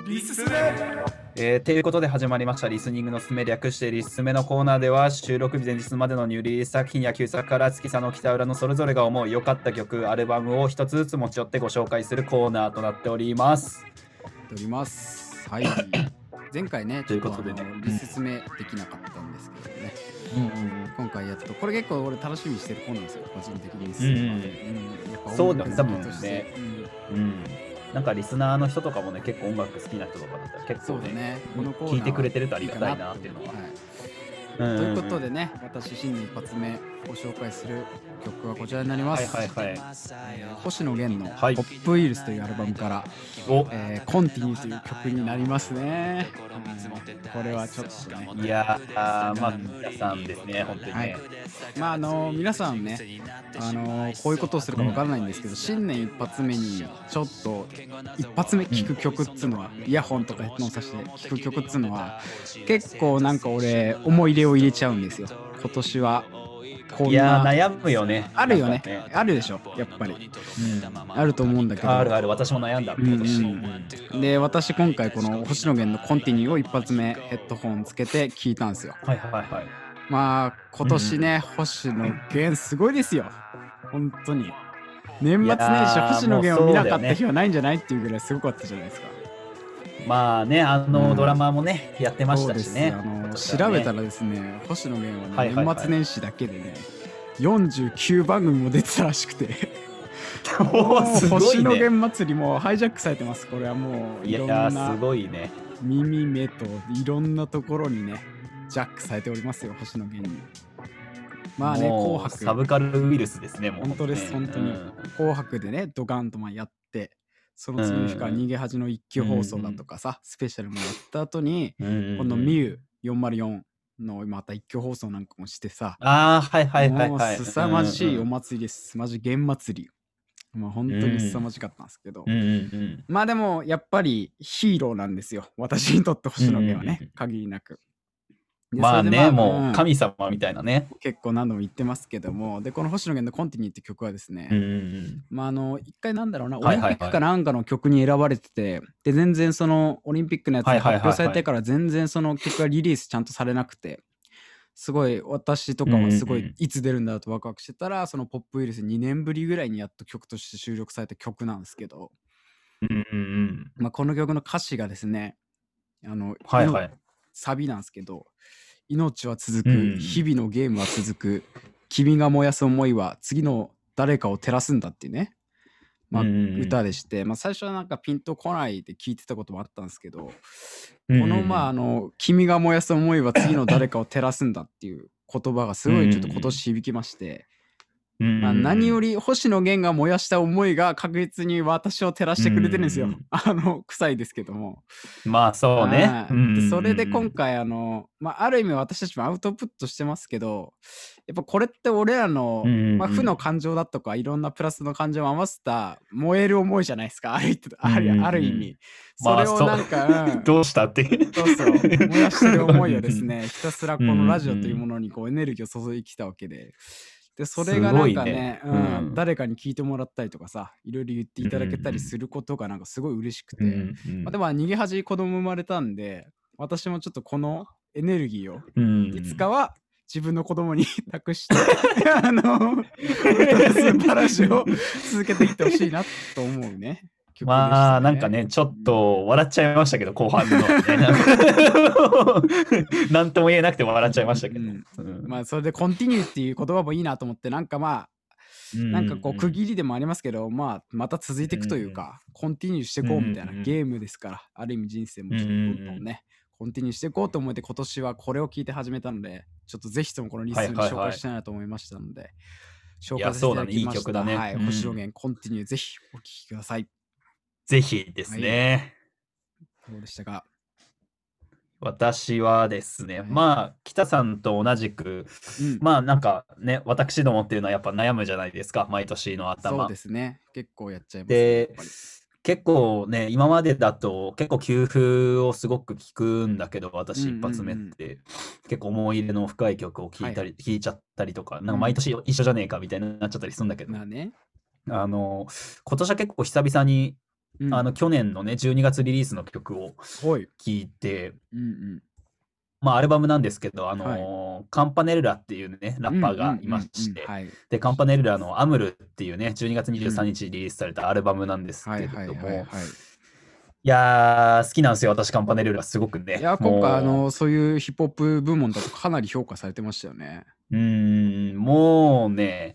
リスえー、ということで始まりましたリスニングのすすめ略してリスメのコーナーでは収録日前日までのニューリリース作品や旧作から月さんの北浦のそれぞれが思う良かった曲、アルバムを一つずつ持ち寄ってご紹介するコーナーとなっております。おります。はい。前回ね、ちょっあのリス詰めできなかったんですけどね。今回やっと、これ結構俺楽しみにしてるコーナーですよ、個人的にです。うんうんうんやっぱそうだね音楽好きとして多分うん。なんかリスナーの人とかもね、結構音楽好きな人とかだったら結構ね、ね。この聞いてくれてるとありがたいなっていうのは。はいうんうんうんということでね、私、新年一発目ご紹介する曲はこちらになります。はいはいはい。星野源の「はいポップウイルス」というアルバムからお「えーコンティニュー」という曲になりますね。うんこれはちょっとね。いやー、まあ、皆さんですね、本当にね。はいまああの皆さんね、あのこういうことをするかわからないんですけど、新年一発目にちょっと一発目聴く曲っつうのは、イヤホンとかヘッドホンさして聴く曲っつうのは結構なんか俺思い入れを入れちゃうんですよ。今年はいや悩むよね。あるよね。なんかあるでしょやっぱり。うん。あると思うんだけど。あるある、私も悩んだ、うん。うんで私今回この星野源の「コンティニュー」を一発目ヘッドホンつけて聞いたんですよ。はいはいはい。まあ今年ね、星野源すごいですよ。本当に。年末年始ー星野源を見なかった日はないんじゃないっていうぐらいすごかったじゃないですかまあね、あの、うん。ドラマもね、やってましたしね。あのね。調べたらですね星野源はね、はいはいはい。年末年始だけでね49番組も出てたらしくて。<laughs> おーすご星野いね。源祭りもハイジャックされてます。これはもういろんなー、すごいね。耳目といろんなところにねジャックされておりますよ星野源に。まあね紅白。サブカルウイルスですね、もう、本当です本当に。うん。紅白でねドカンとまあやってその次の日からうん逃げ恥の一級放送だとかさ、スペシャルもやった後に、うんこのミュー404のまた一挙放送なんかもしてさ、ああ、はいはいはいもうはい。凄まじいおうん祭りです。マジ源祭り。まあ本当に凄まじかったんですけど。まあでもやっぱりヒーローなんですよ。私にとって星野源はね、限りなく。まあね、もう神様様みたいなね。結構何度も言ってますけども、で、この星野源のコンティニューって曲はですね、まああの、一回なんだろうな、オリンピックかなんかの曲に選ばれてて、で、全然そのオリンピックのやつが発表されてから全然その曲がリリースちゃんとされなくて、すごい私とかはすごいいつ出るんだとワクワクしてたら、そのポップウイルス2年ぶりぐらいにやっと曲として収録された曲なんですけど、うんうんうん。まあ、この曲の歌詞がですね、あの、はいはい。サビなんですけど、命は続く、うん日々のゲームは続く、君が燃やす思いは次の誰かを照らすんだっていうね、まあ、歌でして、まあ、最初はなんかピンとこないで聞いてたこともあったんですけど、このまああの「君が燃やす思いは次の誰かを照らすんだ」っていう言葉がすごいちょっと今年響きまして、まあ、何より、り星野源が燃やした思いが確実に私を照らしてくれてるんですよ。<laughs> あの臭いですけども。まあそうね。それで今回あの、まあ、ある意味私たちもアウトプットしてますけどやっぱこれって俺らの、まあ、負の感情だとかいろんなプラスの感情を合わせた燃える思いじゃないですか。ある意味あるある意味。まあそれをなんか、うん。どうしたって？そうそう。燃やしてる思いをですね <laughs> ひたすらこのラジオというものにこうエネルギーを注いできたわけで。でそれがなんかね。ねうんうん。誰かに聞いてもらったりとかさいろいろ言っていただけたりすることがなんかすごい嬉しくて、まあ、でも逃げ恥子供生まれたんで私もちょっとこのエネルギーをうんいつかは自分の子供に <laughs> 託して <laughs> あのウルトラスーパーラジオを続けていってほしいなと思うね。ね。まあなんかね、ちょっと笑っちゃいましたけど、後半の、ね。<laughs> なんとも言えなくて笑っちゃいましたけど。うん。うん。まあそれでコンティニューっていう言葉もいいなと思って、なんかまあ、なんかこう区切りでもありますけど、まあまた続いていくというか、コンティニューしていこうみたいなゲームですから、ある意味人生もちょっとどんどんね、コンティニューしていこうと思って今年はこれを聞いて始めたので、ちょっとぜひともこのリストに紹介したいなと思いましたので、紹介させていただきました。そうだねいい曲だね。はい、うん星野源コンティニューぜひお聴きください。ぜひですね。どうでしたか？私はですね、はい。まあ、北さんと同じく、うん、まあなんかね、私どもっていうのはやっぱ悩むじゃないですか、毎年の頭。そうですね。結構やっちゃいます、でやっぱり。結構ね、今までだと結構給付をすごく聞くんだけど、私うんうんうん。一発目って、結構思い入れの深い曲を聴いたり、聴い。ちゃったりとか、なんかうん毎年一緒じゃねえかみたいになっちゃったりするんだけど、まあね。あの、今年は結構久々に、うんあの、去年のね、12月リリースの曲を。聴いて、うんうん。まあアルバムなんですけど、あの、カンパネルラっていうね、ラッパーがいまして。で、カンパネルラのアムルっていうね、12月23日にリリースされたアルバムなんですはいけれども、はいはいはい。いやー、好きなんですよ、私、カンパネルラ、すごくね。いや、今回、あの、そういうヒップホップ部門だとかなり評価されてましたよね。うーん、もうね、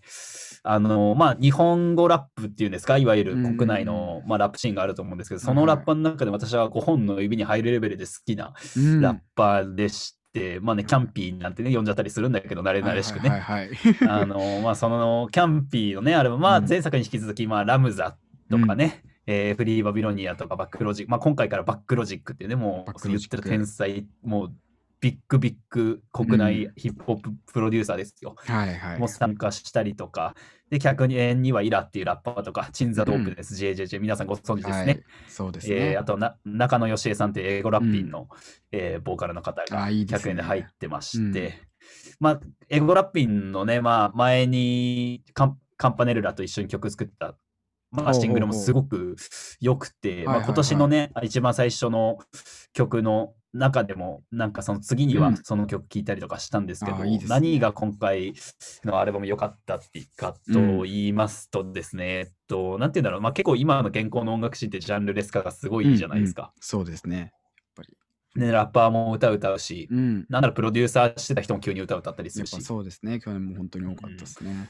あの、まあ、日本語ラップっていうんですか、いわゆるうんうんうん。国内の、まあ、ラップシーンがあると思うんですけど、そのラッパーの中で私は5本の指に入るレベルで好きなうん。ラッパーでして、まあね、キャンピーなんてね、呼んじゃったりするんだけど、慣れ慣れしくね。<laughs> あの、まあ、その、キャンピーのね、あれまあ、うん。前作に引き続き、まあ、ラムザとかね、えーフリーバビロニアとかバックロジック、まあ、今回からバックロジックっていうね、もう言ってる天才、もう、ビッグビッグ国内ヒップホッププロデューサーですよ。はいはい。も参加したりとか、で、客にはイラっていうラッパーとか、チンザドープです、JJJ、皆さんご存知ですね。はい。そうですね。えーあとな、中野義恵さんっていう英語ラッピンの、えーボーカルの方があいいですね。100円で入ってまして、うん。まあ、英語ラッピンのね、まあ、前にカンカンパネルラと一緒に曲作った、まあ、ほうほうほう。シングルもすごく良くて、まあ、今年のね、一番最初の曲の中でも、なんかその次にはうんその曲聴いたりとかしたんですけど、あいいですね何が今回のアルバム良かったっていうかと言いますとですね、えっと、なんて言うんだろう、まあ、結構今の現行の音楽シーンってジャンルレス化がすごいじゃないですか。うんうんそうですね。やっぱり。ね、ラッパーも歌歌うし、うん。なんならプロデューサーしてた人も急に歌歌ったりするしそうですね。去年も本当に多かったですね。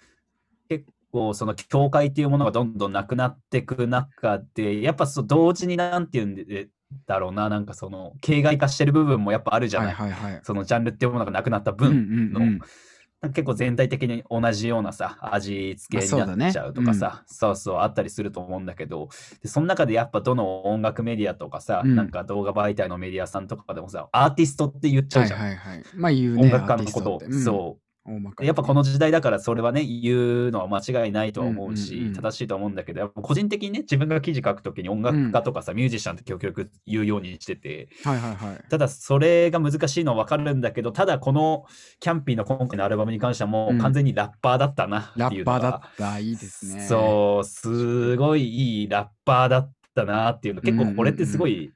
結構その境界っていうものがどんどんなくなっていく中で、やっぱそう同時になんて言うんでだろうな、なんかその形骸化してる部分もやっぱあるじゃない。はいはいはい。そのジャンルっていうものがなくなったうん分の、うんうん結構全体的に同じようなさ、味付けになっちゃうとかさ、そうそうあったりすると思うんだけど、でその中でやっぱどの音楽メディアとかさ、うんなんか動画媒体のメディアさんとかでもさ、アーティストって言っちゃはいうじゃん。はいはい。まあ言うね。音楽家のことを。うんそう。やっぱこの時代だからそれはね言うのは間違いないとは思うし、うんうんうん正しいと思うんだけどやっぱ個人的にね自分が記事書くときに音楽家とかさ、ミュージシャンって極力言うようにしててはいはいはい。ただそれが難しいのは分かるんだけどただこのキャンピーの今回のアルバムに関してはもうんう完全にラッパーだったなってラッパーいうのが、だった。いいですね。そうすごいいいラッパーだったなっていうの結構これってすごい、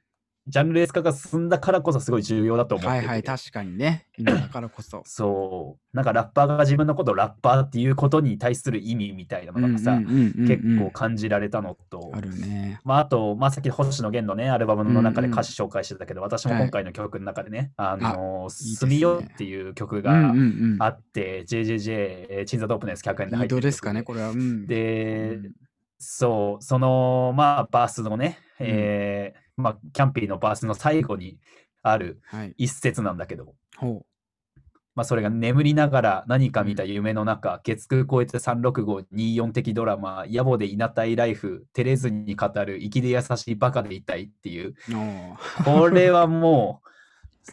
ジャンルレース化が進んだからこそすごい重要だと思ってて、はいはい、確かにね。今だからこそ。そうなんかラッパーが自分のことをラッパーっていうことに対する意味みたいなのがさ、うんうんうんうんうん結構感じられたのと、あるね。まあ、あと、まあ、さっき星野源のね、アルバムの中でうんうん歌詞紹介してたけど、私もはい今回の曲の中でね、あの、いいですねすみよっていう曲うんがうんうん。あって、JJJ、えーチンザドープネス100円で入ってるドですかね、曲これは。うん。で、うんそう、その、まあ、バースのね、えーまあ、キャンピーのバースの最後にあるはい。一節なんだけど、ほまあ、それが眠りながら何か見た夢の中、月9超えて36524的ドラマ、野暮でいなたいライフ、照れずに語る、粋で優しいバカでいたいっていう、<laughs> これはもう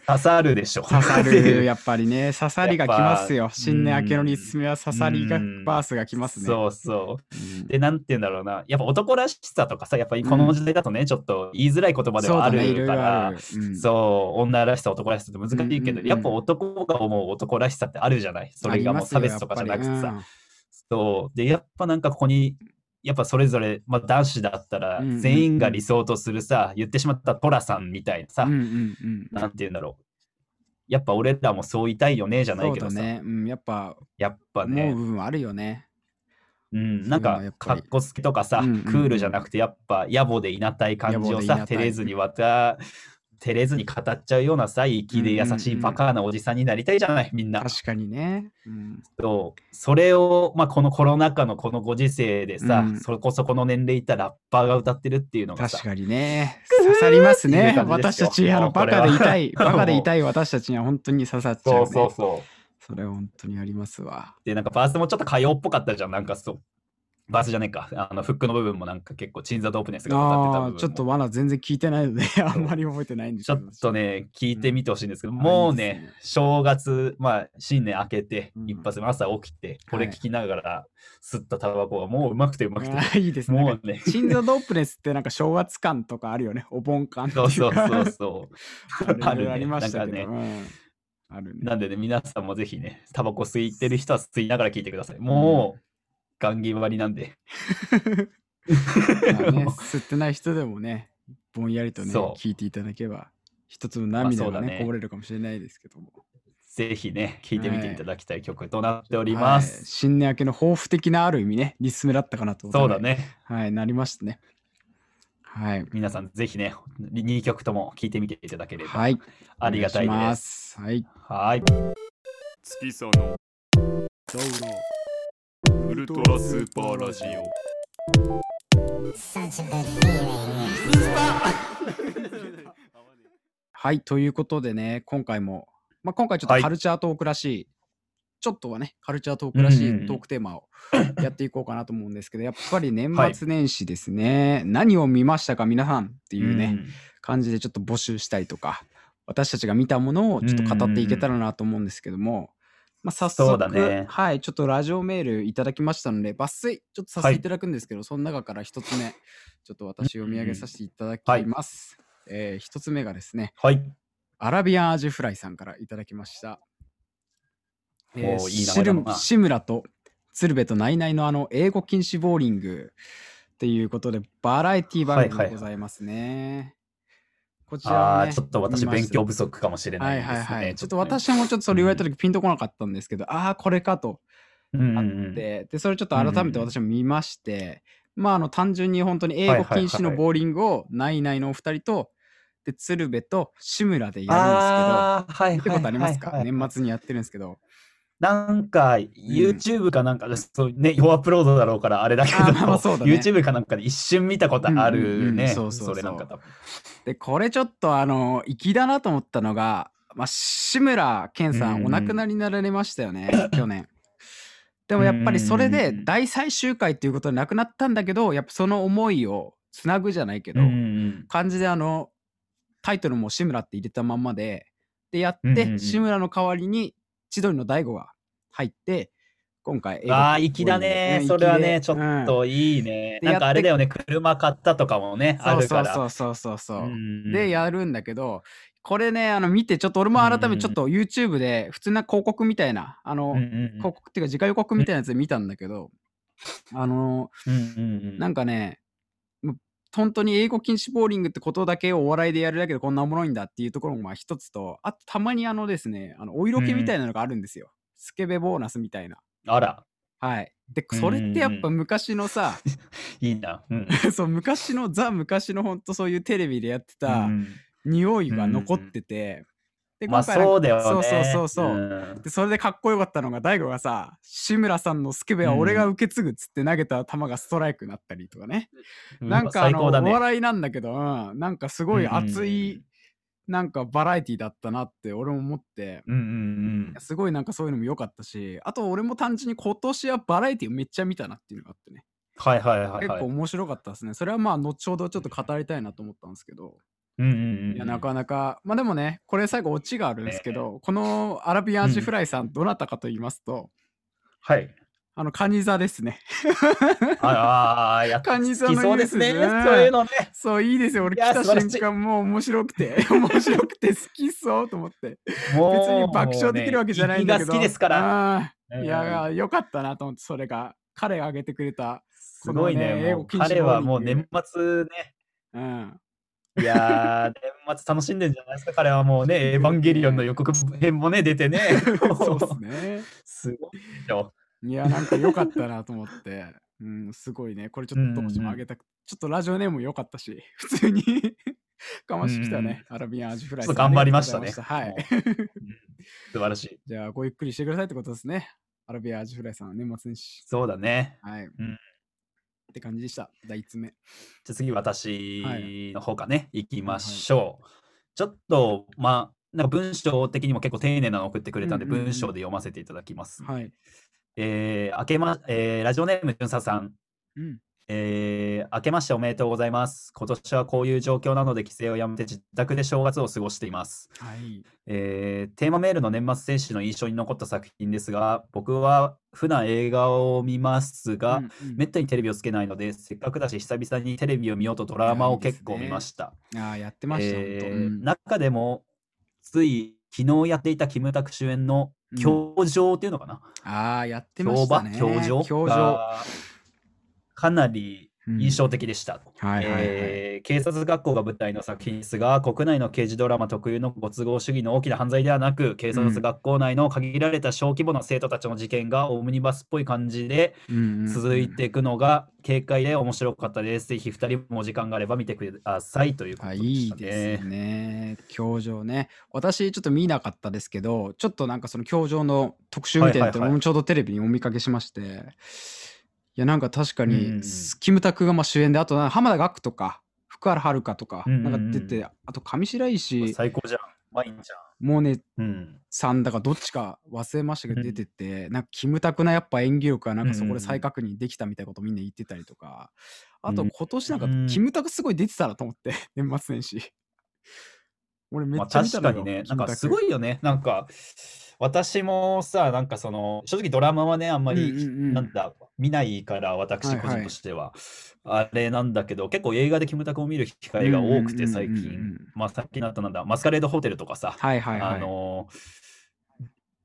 刺さるでしょ。刺さる、やっぱりね、<laughs> 刺さりがきますよ。新年明けのリスメは刺さりがうん、バースがきますね。そうそう。うんで、なんて言うんだろうな。やっぱ男らしさとかさ、やっぱりこの時代だとね、ちょっと言いづらい言葉ではあるから、そう、女らしさ、男らしさって難しいけど、やっぱ男が思う男らしさってあるじゃない。それがもう差別とかじゃなくてさ。。そう。で、やっぱなんかここに、やっぱそれぞれ、まあ男子だったらうんうんうん、全員が理想とするさ、言ってしまったトラさんみたいなさ、うんうんうん。なんて言うんだろう。やっぱ俺らもそういたいよね、じゃないけどさ。ね。うん、やっぱ、やっぱ思うね。部分あるよね。うん、なんかかっこつけとかさ、うんうんうんクールじゃなくて、やっぱ、野暮でいなたい感じをさ、照れずにわた、照れずに語っちゃうようなさ、粋で優しいバカなおじさんになりたいじゃない、みんな。確かにね。うん、そうそれを、まあ、このコロナ禍のこのご時世でさ、うんそこそこの年齢いったラッパーが歌ってるっていうのがさ確、かにね。刺さりますね <laughs> 私たち、あの、バカでいたい、バカでいたい私たちには本当に刺さっちゃう、ね。そうそうそう。それは本当にありますわ。で、なんかバースもちょっと歌謡っぽかったじゃん、なんかそう。バースじゃねえか。あの、フックの部分もなんか結構、チンザ・ドープネスが歌ってたちょっとまだ全然聞いてないので、<laughs> あんまり覚えてないんですちょけど。っとね、聞いてみてほしいんですけど、うんもうねね、正月、まあ、新年明けて、うん一発目朝起きて、これはい聞きながら吸ったタバコがもううまくてうまくて、いいですね。もうね、チンザドープネスってなんか正月感とかあるよね。お盆感っていそう。そうそうそう。<laughs> あるねありましたねうん、あるね。なんでね、皆さんもぜひね、タバコ吸いてる人は吸いながら聞いてください。もう、ガンギ割りなんで。<laughs> まあね、<laughs> 吸ってない人でもね、ぼんやりとね、そう聞いていただけば、一つの涙がね,、ねこぼれるかもしれないですけども。ぜひね、聞いてみていただきたい曲となっておおります。新年明けの抱負的なある意味ね、リスメだったかなと。そうだ。ね。はい、なりましたね。はい。皆さん、ぜひね、2曲とも聞いてみていただければはい。ありがたいで。ますす。はい。はい。月そのウルトラスーパーラジオ.はい、ということでね、今回も、まあ、今回ちょっはい。とカルチャートークらしい、ちょっとはね、カルチャートークらしいトークテーマをやっていこうかなと思うんですけど、やっぱり年末年始ですね、何を見ましたか皆さんっていうね、ん感じでちょっと募集したりとか、私たちが見たものをちょっと語っていけたらなと思うんですけども、まあ、早速、そうだねはい、ちょっとラジオメールいただきましたので、抜粋、ちょっとさせていただくんですけど、その中から一つ目、ちょっと私読み上げさせていただきはいます。えー一つ目がですね、はい。アラビアンアジフライさんからいただきました。えーおーいい名前だな志村と鶴瓶とナイナイのあの英語禁止ボーリングっていうことでバラエティ番組でございますね。こちらああ、はねちょっと私勉強不足かもしれなはいいですね。はいはい。ちょっとね。私もちょっとそれ言われた時ピンとこなかったんですけど、ああ、これかとあっうんうんうんて、で、それちょっと改めてうんうんうん。私も見まして、まああの単純に本当に英語はいはいはい。禁止のボーリングをナイナイのお二人と、で、鶴瓶と志村でやるんですけど、ああ、はい見たことありますか、はいはいはい。年末にやってるんですけど。なんか、YouTube かなんかで、そうね、要アップロードだろうからあれだけど、まあまあそうだね YouTube かなんかで一瞬見たことあうんうんうるね。んそれなんか多分。で、これちょっとあの、粋だなと思ったのが、まあ、志村けんさうんうんんお亡くなりになられましたよね、<coughs> 去年。でもやっぱりそれでうんうんうん大最終回っていうことで亡くなったんだけど、やっぱその思いをつなぐじゃないけど、うんうん感じであの、タイトルも志村って入れたまんまで、で、やって、うんうんうん志村の代わりに千鳥の大悟が入って、今回うん。ああ、粋だね。それはね、ちょっといいね。でなんかあれだやよね、車買ったとかもね、あるから。そうそうそうそうそう。うんうんでやるんだけどこれねあの見てちょっと俺も改めてちょっと YouTube で普通な広告みたいなあの、うんうんうん広告っていうか次回予告みたいなやつで見たんだけど、あのうんうんうんなんかね本当に英語禁止ボーリングってことだけをお笑いでやるだけでこんなおもろいんだっていうところもまあ一つとあとたまにあのですねあのお色気みたいなのがあるんですよ、スケベボーナスみたいな。あら、はい。でそれってやっぱ昔のさ、いいな。うん。<laughs> そう昔のザ昔のほんとそういうテレビでやってた、うん。匂いが残ってて、でまあそうだよね。そうそうそうそう、ん。でそれでかっこよかったのが大悟がさ志村さんのスケベは俺が受け継ぐっつって投げた球がストライクになったりとかね、なんかあの、ね。お笑いなんだけど、うん、なんかすごい熱い、なんかバラエティだったなって俺も思って、うんうんうん。すごいなんかそういうのも良かったしあと俺も単純に今年はバラエティをめっちゃ見たなっていうのがあってね。はいはいはいはい。結構面白かったですね。それはまあ後ほどちょっと語りたいなと思ったんですけどうんうんうん。いやなかなかまあでもねこれ最後オチがあるんですけど、このアラビアンアジフライさんどなたかと言いますと、はい。あのカニ座ですねああ、やっカニさんのそうですね。そういうのね。そういいですよ俺いや来た素晴らしい瞬間もう面白くて <laughs> 面白くて好きそうと思って別に爆笑できるわけじゃないんだけど、ね、が好きですから。いやよかったなと思ってそれが彼が挙げてくれたすごいねね。英語禁止もう彼はもう年末ね。うんいやー、年末楽しんでんじゃないですか。彼はもうね、<laughs> エヴァンゲリオンの予告編もね、出てね。<laughs> そうですねすごいでしょ。いやなんか良かったなと思ってうん、すごいね。これちょっとうんうん私もあげたく、ちょっとラジオネーム良かったし、<laughs> 普通にかましてきたね。アラビアンアジフライさん。ちょっと頑張りましたねはい。素晴らしい。じゃあ、ごゆっくりしてくださいってことですね。アラビアンアジフライさん、年末年始。そうだね。はい。んって感じでした。第1つ目。じゃあ次、は私の方かね、いきましょう。ちょっと、まあ、なんか文章的にも結構丁寧なの送ってくれたんで、文章で読ませていただきます。はい。えー、明けま、えーラジオネーム、じゅんささん。うん。えー明けましておめでとうございます。今年はこういう状況なので帰省をやめて自宅で正月を過ごしています。はい。えーテーマメールの年末年始の印象に残った作品ですが、僕は普段映画を見ますが、うんうんめったにテレビをつけないので、せっかくだし久々にテレビを見ようとドラマを結構見ました。ああ、やってました、えーうん中でも、つい昨日やっていたキムタク主演のうん教場っていうのかな、ああ、やってましたね。教場？教場？がかなりうん印象的でした。警察学校が舞台の作品ですが、国内の刑事ドラマ特有のご都合主義の大きな犯罪ではなく、警察学校内の限られた小規模な生徒たちの事件がオムニバスっぽい感じで続いていくのが軽快で面白かったです。ぜひ2人もお時間があれば見てくださいということあでしたいいですね。ね。教場ね。私ちょっと見なかったですけど、ちょっとなんかその教場の特集みたいなのはいはいはい俺もちょうどテレビにお見かけしまして、いやなんか確かに、うんうんキムタクがまあ主演で、あとな浜田岳とか、福原遥とか、なんか出て、あと上白石最高じゃん。ワインじもうね、ゃん。うん。さんだかどっちか忘れましたけどうん出てて、なんかキムタクなやっぱ演技力がなんかそこで再確認できたみたいなことみんな言ってたりとか、あとうん今年なんかうんキムタクすごい出てたなと思って、<laughs> 年末年始。俺めまあ、っちゃ見たのよ、確かにね、なんかすごいよね。なんか、私もさ、なんかその、正直ドラマはね、あんまり、うんうんうん。なんだ、見ないから、私個人としては、あれなんだけど、結構映画でキムタクを見る機会が多くて、最近うん。まあ、さっきなったなんだ、マスカレードホテルとかさ、はいはいはい。あの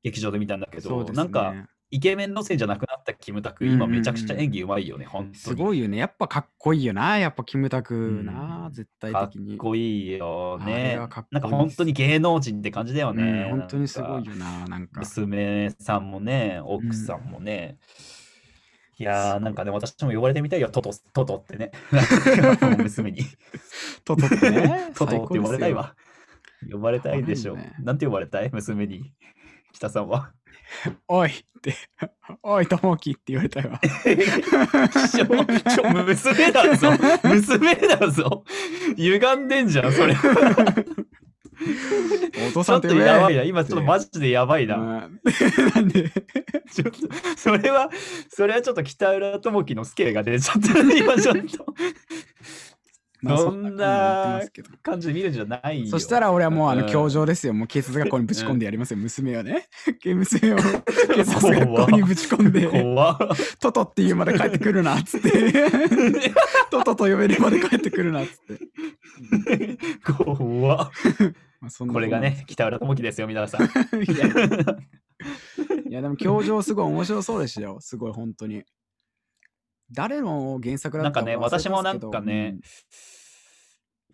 劇場で見たんだけど、ね。なんか、イケメン路線じゃなくなったキムタク、うんうんうん今めちゃくちゃ演技うまいよね、本当すに。ごいよね。やっぱかっこいいよな。やっぱキムタクうんな。絶対かっ的に。こいいよねいい。なんか本当に芸能人って感じだようんね。本当にすごなんかいよな。なんか。娘さんもね、奥さんもね。いやー、なんかね、私も呼ばれてみたいよ、トト、トトってね。<laughs> 娘に。トトってね <laughs> トトって呼ばれたいわ。呼ばれたいでしょ。呼ばれるねなんて呼ばれたい？娘に。北さんは。<laughs> おいって、<laughs> おい、ともきって言われたいわ。<laughs> ちょ、ちょ、娘だぞ。娘だぞ。歪んでんじゃん、それ。ちお父ょっとさんって言えやばいな。今ちょっとマジでやばいな。うんなんで？ちょっと、それは、それはちょっと北浦智樹のスケが出ちゃった。今ちょっと。まあそんんな感じで見るんじゃないよ。そしたら俺はもうあのうん教場ですよ。もう警察学校にぶち込んでやりますよ。娘をね。<laughs> 娘を <laughs> 警察学校にぶち込んで、トトって言うまで帰ってくるなっつって。<laughs> トトと呼べるまで帰ってくるなっつって。怖っこれがね、北浦智樹ですよ、皆さん。いやでも教場すごい面白そうでしたよ。すごい本当に。誰の原作だったなんかね私もなんかね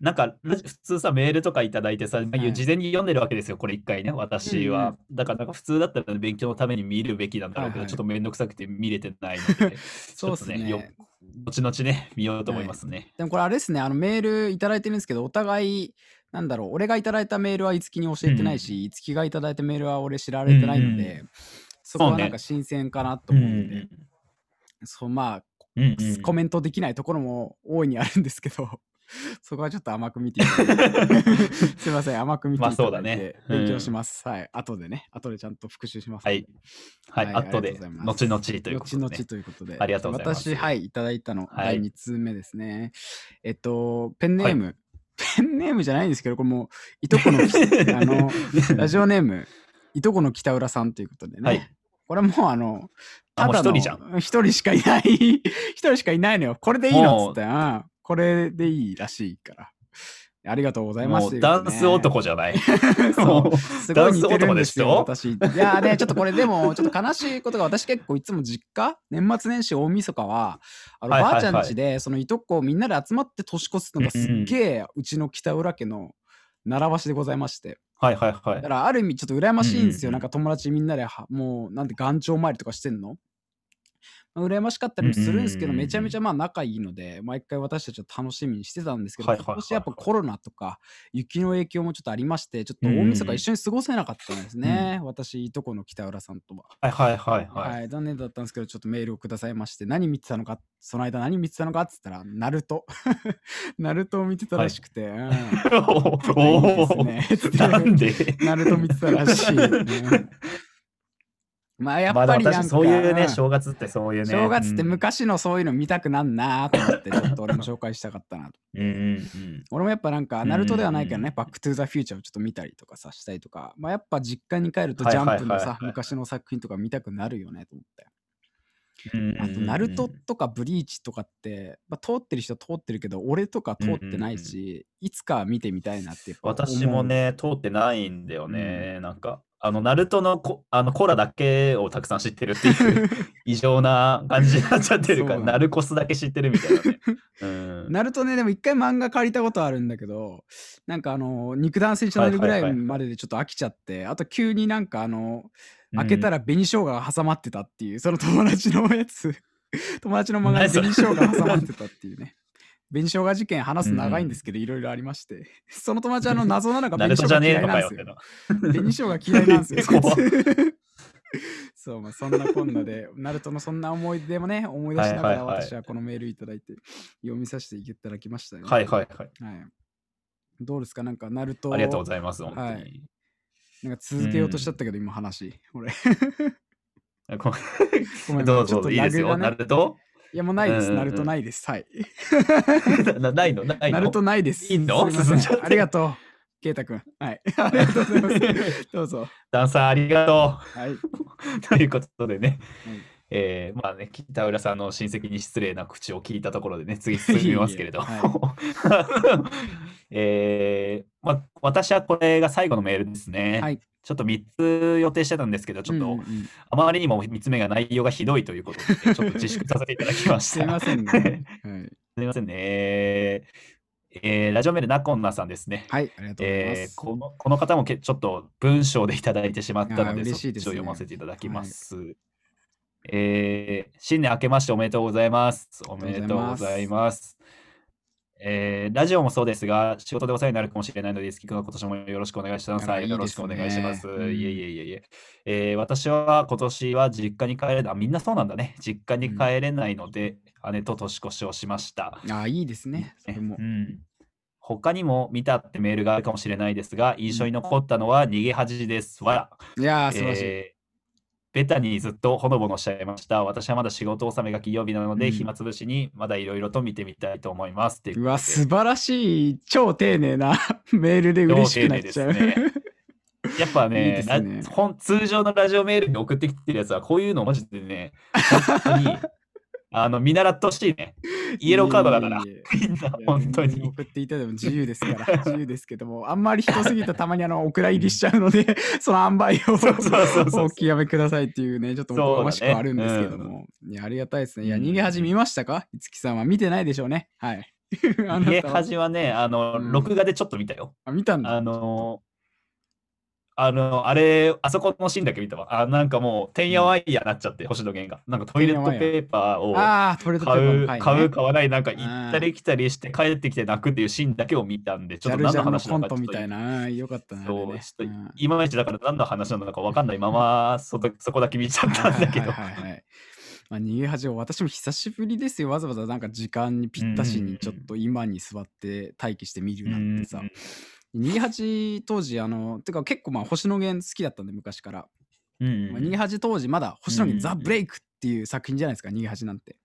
なんか、普通さ、メールとかいただいてさ、い。事前に読んでるわけですよ、これ一回ね、私は。だから、普通だったら勉強のために見るべきなんだろうけど、はいはい。ちょっとめんどくさくて見れてないので、そうですちょっとよね。後々ね、見ようと思いますね。でもこれあれですね、あのメールいただいてるんですけど、お互い、なんだろう、俺がいただいたメールはいつきに教えてないし、いつきがいただいたメールは俺知られてないので、うんそこはそうねなんか新鮮かなとうん思うので、そうまあ、うんうん。コメントできないところも大いにあるんですけど、<laughs> そこはちょっと甘く見ていただいて、<laughs> すいません、甘く見ていまあそうだただいて、ね。うん勉強します。はい、後でね、後でちゃんと復習します。はい。はい、はい後でありがとうございます。後々ということで、後々ね。ということで、ありがとうございます。私、はい、いただいたの、はい。第2通目ですね。えっと、ペンネーム、ペンネームじゃないんですけど、これもう、いとこの、<laughs> あの、ラジオネーム、いとこの北浦さんということでね。はい。これもうあの、あもうただの一人じゃん。一人しかいない。一人しかいないのよ。これでいいのっつって、うんこれでいいらしいから。ありがとうございます。もうダンス男じゃない。<laughs> そうすごい似てるんですよ、私。いやーね、ちょっとこれでも、ちょっと悲しいことが、私結構いつも実家、年末年始大晦日は、あのばあちゃん家で、そのいとこみんなで集まって年越すのがすっげえ、うちの北浦家の習わしでございまして。はいはいはいだか。らある意味ちょっと羨ましいんですよ。うんなんか友達みんなでは、もうなんで元朝参りとかしてんの？羨ましかったりもするんですけど、めちゃめちゃまあ仲いいので、毎回私たちは楽しみにしてたんですけど、はいはいはいはい今年やっぱコロナとか雪の影響もちょっとありまして、ちょっと大晦日一緒に過ごせなかったんですね。私、いとこの北浦さんとは。はいはいはいは、はいい。残念だったんですけど、ちょっとメールをくださいまして、何見てたのか、その間何見てたのかっつったら、ナルト。<laughs> ナルトを見てたらしくて、うん <laughs> おいいですおねつってなんで？<laughs> ナルト見てたらしい。うんまあやっぱりなんか、確かにそういうね、ん正月ってそういうね。正月ってうん昔のそういうの見たくなんなと思って、ちょっと俺も紹介したかったなと。<laughs> うんうんうん。俺もやっぱなんか、ナルトではないけどね、バックトゥーザフューチャーをちょっと見たりとかさ、したりとか、まあやっぱ実家に帰るとジャンプのさ昔の作品とか見たくなるよねと思って。うんうんうんあと、ナルトとかブリーチとかって、まあ、通ってる人通ってるけど、俺とか通ってないし、いつか見てみたいなって私も、ね、通ってないんだよね。なんか、あの、ナルトのコあのコラだけをたくさん知ってるっていう <laughs> 異常な感じになっちゃってるから、そうなのナルコスだけ知ってるみたいなね。うん。<laughs> ナルトね、でも一回漫画借りたことあるんだけど、なんかあの、肉弾戦士のるぐらはいはいはいいまででちょっと飽きちゃって、あと急になんかあの、うん開けたら紅生姜が挟まってたっていう、その友達のやつ、友達の漫画に何それ紅生姜が挟まってたっていうね。紅生姜事件話す長いんですけど、いろいろありまして。<laughs> その友達あの <laughs> 謎なのが紅生姜嫌いなんですよ。紅生姜嫌いなんですよ。<laughs> そう、まあ、そんなこんなで、ナルトのそんな思い出もね、思い出しながら私はこのメールいただいて読みさせていただきましたよ、はいはいはい。はい。どうですか？なんか、ナルト、ありがとうございます、本当に。はいなんか続けようとしちゃったけど、今話。俺。ごごめんどうぞいいですよ。ナルト？いや、もうないです。ナルトないです。はい。<laughs> なないの？ないの？ナルトないです。いいの？ありがとう。ケイタくん。はい。<laughs> ありがとうございます。<laughs> どうぞ。ダンサーありがとはい。う。ということでね、はいえーまあね、北浦さんの親戚に失礼な口を聞いたところでね、次進みますけれど。いえいええーまあ、私はこれが最後のメールですね。はい。ちょっと3つ予定してたんですけど、ちょっとあまりにも3つ目が内容がひどいということで、<laughs> ちょっと自粛させていただきました。すいませんね。<laughs> はい。すみませんね。えーラジオメール、ナコンナさんですね。はい。ありがとうございまえーす。このこの方もけちょっと文章でいただいてしまったので、嬉し読ませていただきます。えー新年明けましておめでとうございます。おめでとうございます。えーラジオもそうですが、仕事でお世話になるかもしれないので、月くんは今年もよろしくお願いします。いいですねよろしくお願いします。うんいえいえいえいえ。えー私は今年は実家に帰れない、あみんなそうなんだね。実家に帰れないので、姉と年越しをしました。ああ、いいですね。それもう。ん、他にも見たってメールがあるかもしれないですが、印象に残ったのは逃げ恥です。わら。いやー、素晴らしい。えーベタにずっとほのぼのしちゃいました。私はまだ仕事納めが金曜日なので、うん暇つぶしにまだいろいろと見てみたいと思います。っていううわ、素晴らしい、超丁寧な <laughs> メールで嬉しくなっちゃう。超丁寧ですやっぱいいねですねラほん通常のラジオメールに送ってきてるやつは、こういうのマジでね、本当にあの見習ってほしいね。イエローカードだからいえいえいえ。みんな本当に。送っていただいても自由ですから、自由ですけども、あんまり人すぎたらたまにあの、お蔵入りしちゃうので、<laughs> その塩梅をそうそうそうそうお極めくださいっていうね、ちょっとおこがましくはあるんですけども、いや、ありがたいですね。いや、うん逃げ恥見ましたか？いつきさんは見てないでしょうね。はい。<laughs> あな家たは恥はね、あの、うん録画でちょっと見たよ。あ見たんだ。あのあの、あれ、あそこのシーンだけ見たわ。あ、なんかもう、てんやわんやなっちゃって、星野源が。なんかトイレットペーパーを買う、ーパーの回、ね、買う、買わない、なんかん行ったり来たりして、帰ってきて泣くっていうシーンだけを見たんで、ちょっと何の話なのかちょっとトみたいな。うんよかったな。そう、ちょっとうんいまいちだから何の話なのか分かんないまま、そこそこだけ見ちゃったんだけど。まあ、逃げ恥を私も久しぶりですよわざわざなんか時間にぴったしにちょっと今に座って待機して見るなんてさ逃げ恥当時あのてか結構まあ星野源好きだったんで昔から、うんうんまあ、逃げ恥当時まだ星野源うんザ・ブレイクっていう作品じゃないですか逃げ恥なんて。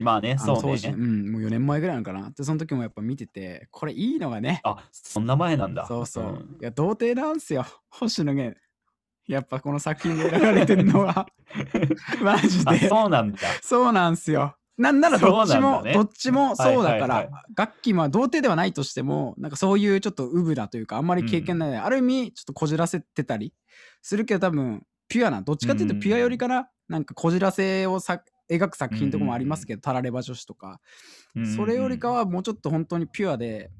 まあね、そう当時、うね。ん、もう4年前ぐらいなのかな。でその時もやっぱ見ててこれいいのがねあ、そんな前なんだ。そうそう、ん。いや童貞なんすよ星野源。やっぱこの作品で選ばれてるのは。<laughs> マジあ、でそうなんだ。そうなんすよ。なんならどっちも、ね。どっちもそうだから、はいはいは楽器は童貞ではないとしても、なんかそういうちょっとウブだというか、あんまり経験ない、ある意味ちょっとこじらせてたりするけど、多分ピュアな、どっちかっていうとうんピュアよりかな、なんかこじらせをさ描く作品とかもありますけど、タラレバ女子とか、それよりかはもうちょっと本当にピュアで、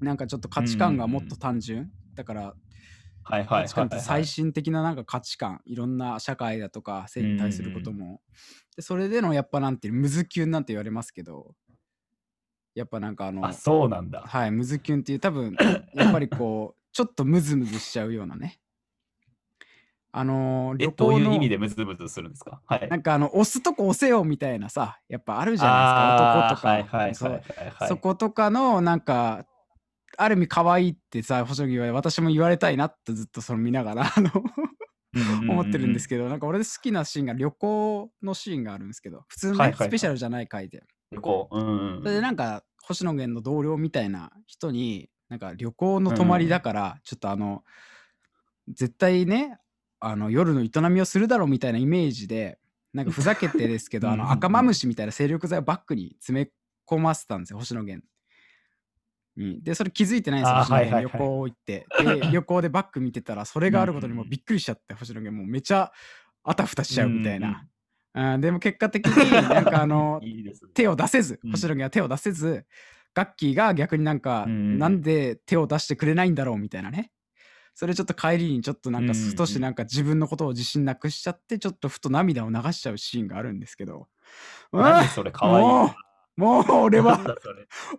なんかちょっと価値観がもっと単純。だから、はいはいはい最新的ななんか価値観、いろんな社会だとか性に対することも、でそれでのやっぱなんていうムズキュンなんて言われますけど、やっぱなんかあの、あ、そうなんだ。はい、ムズキュンっていう多分 <laughs> やっぱりこうちょっとムズムズしちゃうようなね。あのーえ、旅行のどういう意味でムズムズするんですか？はい。なんかあの押すとこ押せよみたいなさやっぱあるじゃあないですか男とか、はいはい。そことかのなんかある意味可愛いってさ星野言われ私も言われたいなってずっとその見ながら <laughs> あの思ってるんですけけどなんか俺好きなシーンが旅行のシーンがあるんですけど普通のね、スペシャルじゃない回で。ど。こう、うんうん。それでなんか星野源の同僚みたいな人になんか旅行の泊まりだから、ちょっとあの絶対ねあの夜の営みをするだろうみたいなイメージでなんかふざけてですけどあの赤マムシみたいな精力剤をバッグに詰め込ませたんですよ星野源に。でそれ気づいてないんですよあー星野源、はいはいはい旅行行ってで旅行でバッグ見てたらそれがあることにもうびっくりしちゃって星野源もうめちゃあたふたしちゃうみたいな。うんでも結果的になんかあの <laughs> ね。手を出せず、うん星野源は手を出せず、ガッキーが逆になんか、うんなんで手を出してくれないんだろうみたいなね。それちょっと帰りにちょっとなんかうん少しなんか自分のことを自信なくしちゃって、ちょっとふと涙を流しちゃうシーンがあるんですけど。なんでそれかわいいもう、俺は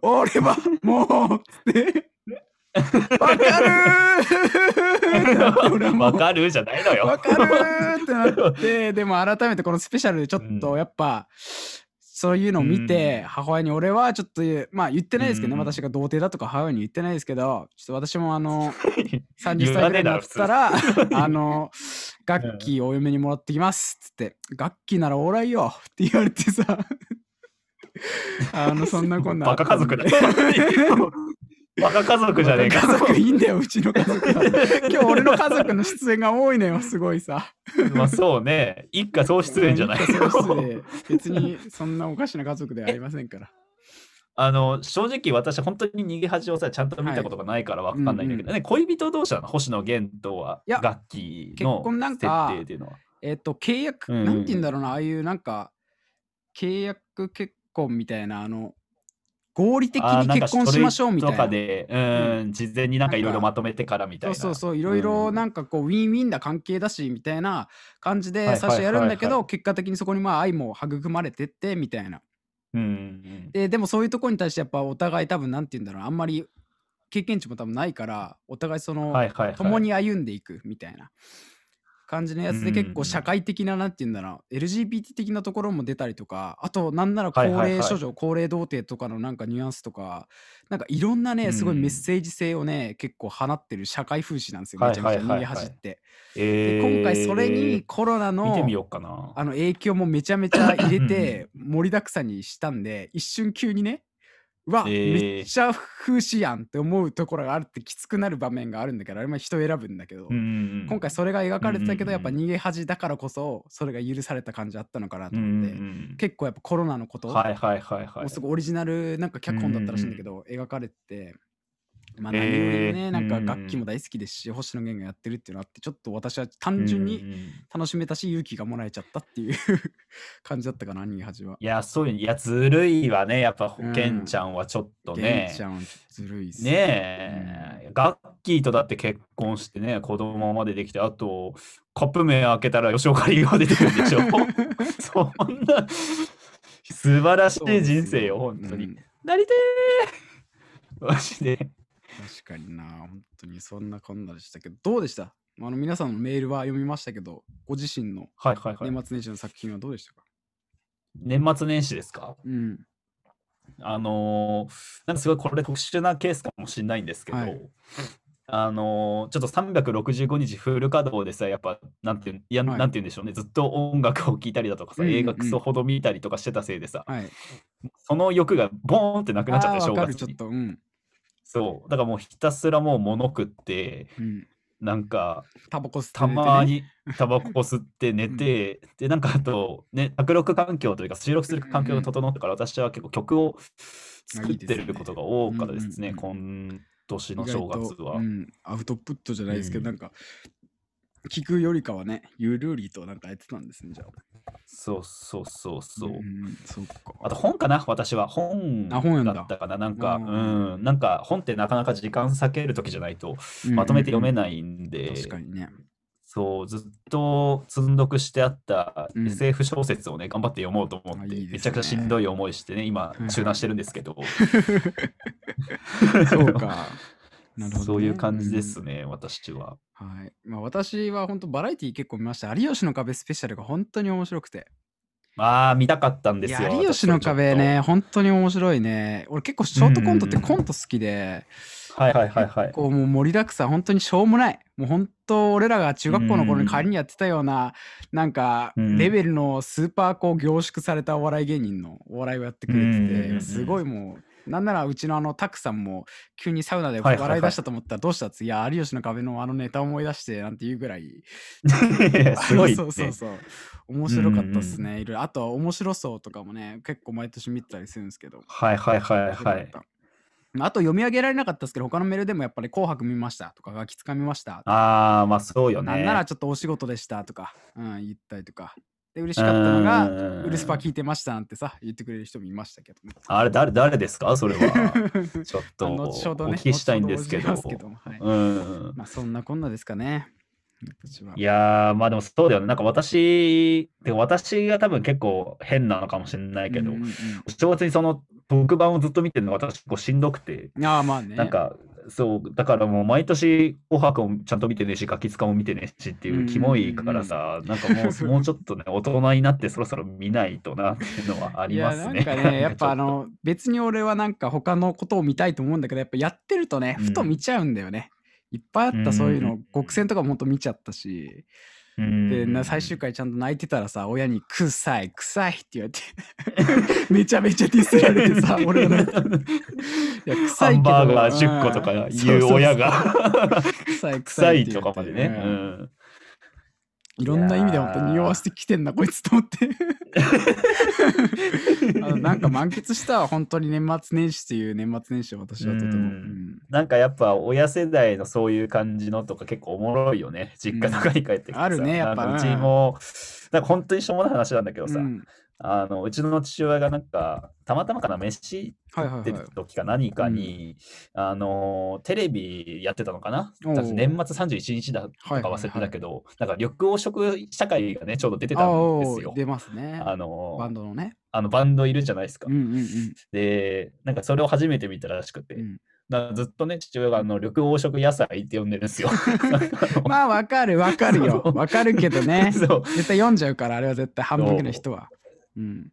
俺は、もう、つって。<laughs> わかるわかるじゃないのよ。わかるーってなって、でも改めてこのスペシャルでちょっとやっぱ、そういうのを見て、うん。母親に俺はちょっとまあ言ってないですけどね、うん。私が童貞だとか母親に言ってないですけど、ちょっと私もあの、30言わねえだろ歳ぐらいになったら、あの、楽器をお嫁にもらってきますっつって、楽器ならオーライよって言われてさ、あの、そんなこんなあバ。カ家族だ。<laughs> バカ家族じゃねえか。家族いいんだよ、うちの家族は。<laughs> 今日俺の家族の出演が多いのよ、すごいさ。まあそうね。一家総出演じゃない一家総出で別にそんなおかしな家族ではありませんから。あの正直私本当に逃げ恥をさちゃんと見たことがないからわかんないんだけどね、恋人同士なの星野源とは楽器結の設か定っていうのは。えっ、と、契約、なんて言うんだろうな、ああいうなんか、契約結婚みたいな、あの、合理的に結婚しましょうみたいな。書類とかで、うん、事前になんかいろいろまとめてからみたいな。そうそうそう、いろいろなんかこう、ウィンウィンな関係だし、みたいな感じで最初やるんだけど、結果的にそこにまあ愛も育まれてって、みたいな。うんうんで、でもそういうとこに対してやっぱお互い多分なんて言うんだろう、あんまり経験値も多分ないから、お互いそうん。の、はいはいはい。共に歩んでいくみたいな感じのやつでうん結構社会的ななんて言うんだろう。LGBT 的なところも出たりとかあとなんなら高はいはいはい。齢処女高齢童貞とかのなんかニュアンスとかなんかいろんなねすごいうんメッセージ性をね結構放ってる社会風刺なんですよはいめちゃめちゃ逃げ恥って。今回それにコロナ見てみのようかな。あの影響もめちゃめちゃ入れて <laughs> 盛りだくさんにしたんで一瞬急にねうわ、えー。めっちゃ風刺やんって思うところがあるってきつくなる場面があるんだけどあれも人選ぶんだけど、うんうんうん。今回それが描かれてたけど、うんうんうんやっぱ逃げ恥だからこそそれが許された感じあったのかなとうんうん思って、うん。結構やっぱコロナのことはいはいはいはい。もう。すごいオリジナルなんか脚本だったらしいんだけど、描かれててまあ何よりもね、えーなんかうん楽器も大好きですし、星野源がやってるっていうのあってちょっと私は単純にうんうん楽しめたし勇気がもらえちゃったっていう <laughs> 感じだったかな逃げ恥は。いや、そういう、いや、ずるいわね。やっぱ、うんケンちゃんはちょっとゲねン。ちゃんずるいっすねえ、ガッキーとだって結婚してね、子供までできて、あと、カップ麺開けたら吉岡里帆出てるんでしょ <laughs> そんな、素晴らしい人生よ、本当に。うんなりてーマジで。確かにな、本当にそんなこんなでしたけど、どうでした？あの皆さんのメールは読みましたけど、ご自身のはいはいはい。年末年始の作品はどうでしたか、年末年始ですか？うん。あのーなんかすごいこれ特殊なケースかもしれないんですけど、はい。あのーちょっと365日フル稼働でさ、やっぱ、なんていうん、いや、はい。なんて言うんでしょうね、ずっと音楽を聴いたりだとかさ、うんうんうん。映画クソほど見たりとかしてたせいでさ、はい。その欲がボーンってなくなっちゃって、正月に。ちょっと、うん。そう。だからもうひたすらもう物食って、うん。なんか、タバコ吸ってね。まに <laughs> タバコ吸って寝て、で、なんかあと、ね、卓録環境というか、収録する環境が整ってから、私は結構曲を作ってることが多かったですね、今年の意正月は。う。ん、アウトプットじゃないですけど、うん。なんか聞くよりかはね、ゆるりとなんかやってたんですね、じゃあ。そうそうそうそう。んそうか。あと本かな私は本あ本読んだだったかななんかううんんなんか本ってなかなか時間割ける時じゃないとまとめて読めい。ないんで、確かにね。そうずっと積んどくしてあったうん SF 小説をね頑張って読もうと思っいいですねめちゃくちゃしんどい思いしてね今中断してるんですけど <laughs> そうか。なるほどねそういう感じですね私ははい。まあ私は本当バラエティ結構見ました。有吉の壁スペシャルが本当に面白くて。ああ見たかったんですよ有吉の壁ね、本当に面白いね。俺結構ショートコントってコント好きで、はいはいはいはいこうもう盛りだくさん、本当にしょうもない。もう本当俺らが中学校の頃に仮にやってたような、なんかうんレベルのスーパーこう凝縮されたお笑い芸人のお笑いをやってくれてうんうんうんうて、んすごいもう、なんならうちのあのタクさんも急にサウナではいはいはい笑い出したと思ったらどうした？っつっていや有吉の壁のあのネタ思い出してなんていうぐらい <laughs> <laughs> すごいそうそうねそう。面白かったっすね。いろいろ。あとは面白そうとかもね、結構毎年見てたりするんですけど。はいはいはいはいあと読み上げられなかったですけど、他のメールでもやっぱり紅白見ましたとか、ガキつかみました。ああまあそうよねなんならちょっとお仕事でしたとか、うん、言ったりとか。で、嬉しかったのが、うんウルスパ聞いてましたなんてさ、言ってくれる人もいましたけど。ね。あれ誰誰ですか？それは。<laughs> ちょっとあお聞きしたいんですけど。けどもはい。うん。まあそんなこんなですかね。いやー、まあでもそうだよね。なんか私、てか私が多分結構変なのかもしれないけど、うんうん正月にその特番をずっと見てるのが私結構しんどくて、あ、まあね。なんか、そう、だからもう毎年紅白をちゃんと見てねえし、ガキ使も見てねえしっていうキモいからさ、なんかもう、もうちょっとね、<laughs> 大人になってそろそろ見ないとなっていうのはありますね。いやなんかねやっぱあの <laughs> 別に俺はなんか他のことを見たいと思うんだけどやっぱやってるとねうんふと見ちゃうんだよね、いっぱいあったそういうの、うん。極戦とかもほんと見ちゃったし、うんでな最終回ちゃんと泣いてたらさ親に「臭い臭い」って言われて。<laughs> めちゃめちゃディスられてさ <laughs> 俺はなんかいや臭ハンいけど。バーガー10個とか言う親が。<laughs> が臭い臭臭いとかまでね。ううんんいろんな意味で本当に匂わせてきてんなこいつと思って。<laughs> あのなんか満喫したわ本当に年末年始っていう年末年始を私はとても、うん。うん。なんかやっぱ親世代のそういう感じのとか結構おもろいよね。実家とかに帰ってきてさ、うんあるねやっぱ。うちも、なんか本当にしょうもない話なんだけどさ、うん。あのうちの父親がなんかたまたまかな飯食ってる時か何かに、あのテレビやってたのかな年末31日だとか忘れてたけど、なんか緑黄色社会がねちょうど出てたあんおですよ。出ますね。あのバンドのね。あのバンドいるじゃないですか。で、なんかそれを初めて見たらしくて、うんなんかずっとね、父親があの緑黄色野菜って呼んでるんですよ。<laughs> まあわかるわかるよ。わかるけどね。<laughs> そう。絶対読んじゃうからあれは絶対半分の人は。う。ん。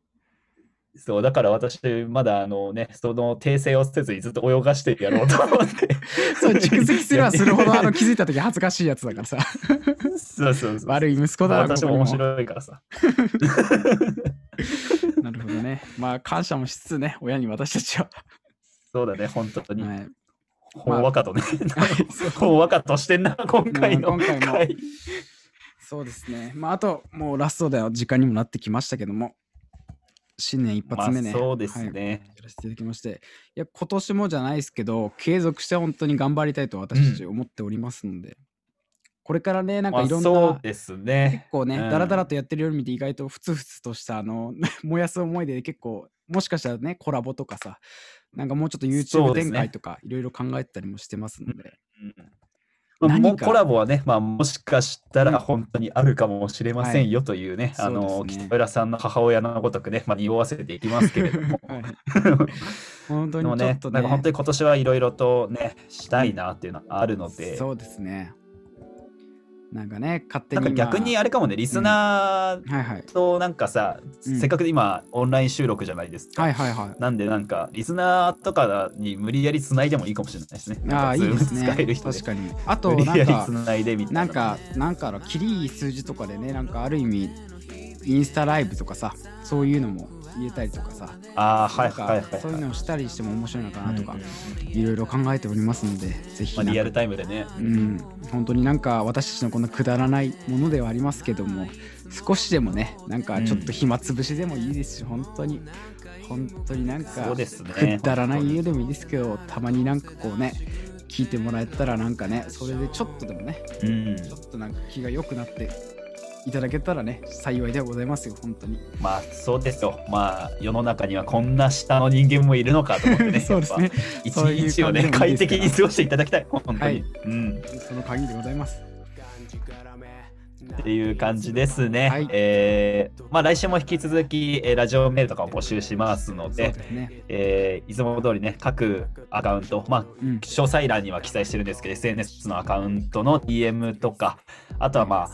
そう、だから私、まだあのね、その訂正をせずにずっと泳がしてやろうと思って。<laughs> そう蓄積すればするほどあの気づいた時恥ずかしいやつだからさ。そうそうそう。悪い息子だな私も面白いからさ。なるほどね。まあ感謝もしつつね親に私たちはそうだね、本当に。はいほんわかとね。<laughs> ほんわかとしてんな、今回の。回も回そうですね。まあ、あと、もうラストでは時間にもなってきましたけども、新年一発目ね。まあそうですはいね。やらせていただきまして、いや、今年もじゃないですけど、継続して本当に頑張りたいと私たち思っておりますので、これからね、なんかまあいろんな、そうです結ね。構ね、うんだらだらとやってるように見て、意外とふつふつとした、あの、<laughs> 燃やす思いで結構、もしかしたらね、コラボとかさ、なんかもうちょっとそ YouTube 展開とか、いろいろ考えてたりもしてますので、うんまあ何かもうコラボはね、まあ、もしかしたうん。ら本当にあるかもしれませんよというね、あそうの、北浦さんの母親のごとくね、まあ、匂わせていきますけれども。<laughs> はい。本当にちょっとね、なんか本当に今年はいろいろとね、したいなっていうのはあるので、そうですね。なんかね、勝手なんに逆にあれかもね、リスナー。となんかさ、うんせっかく今オンライン収録じゃないですか。はいはいはい。なんでなんかリスナーとかに無理やりつないでもいいかもしれないですね。ああ、いいですね。使える人で確かに。あと、無理なんかやりつ、ないでみたいな。なんか、なんかの、きりいい数字とかでね、なんかある意味、インスタライブとかさ、そういうのも入れたりとかさ、ああ、はいなんかはいはいはい。そういうのをしたりしても面白いのかなとかうんうん、いろいろ考えておりますので、ぜひ。まあ、リアルタイムでね。うん、本当になんか私たちのこんなくだらないものではありますけども少しでもねなんかちょっと暇つぶしでもいいですし、本当に本当になんかねくだらない家でもいいですけどたまになんかこうね聞いてもらえたらなんかねそれでちょっとでもねうん。ちょっとなんか気が良くなっていただけたらね幸いではございますよ本当にまあそうですよ。まあ世の中にはこんな下の人間もいるのかと思ってね。そうですね一日をね、快適に過ごしていただきたい。本当に。はいうん。その限りでございますっていう感じですね。はいえーまあ来週も引き続き、えーラジオメールとかを募集しますので、ですねえーいつも通りね、各アカウント、まあうん詳細欄には記載してるんですけど、SNS のアカウントの DM とか、あとはまあ、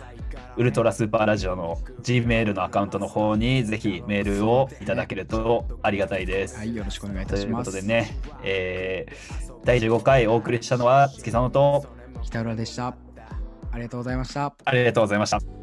ウルトラスーパーラジオの Gmail のアカウントの方にぜひメールをいただけるとありがたいです。はいよろしくお願いいたというこしますとでね、えー第15回お送りしたのは月佐野と北浦でしたありがとうございましたありがとうございました。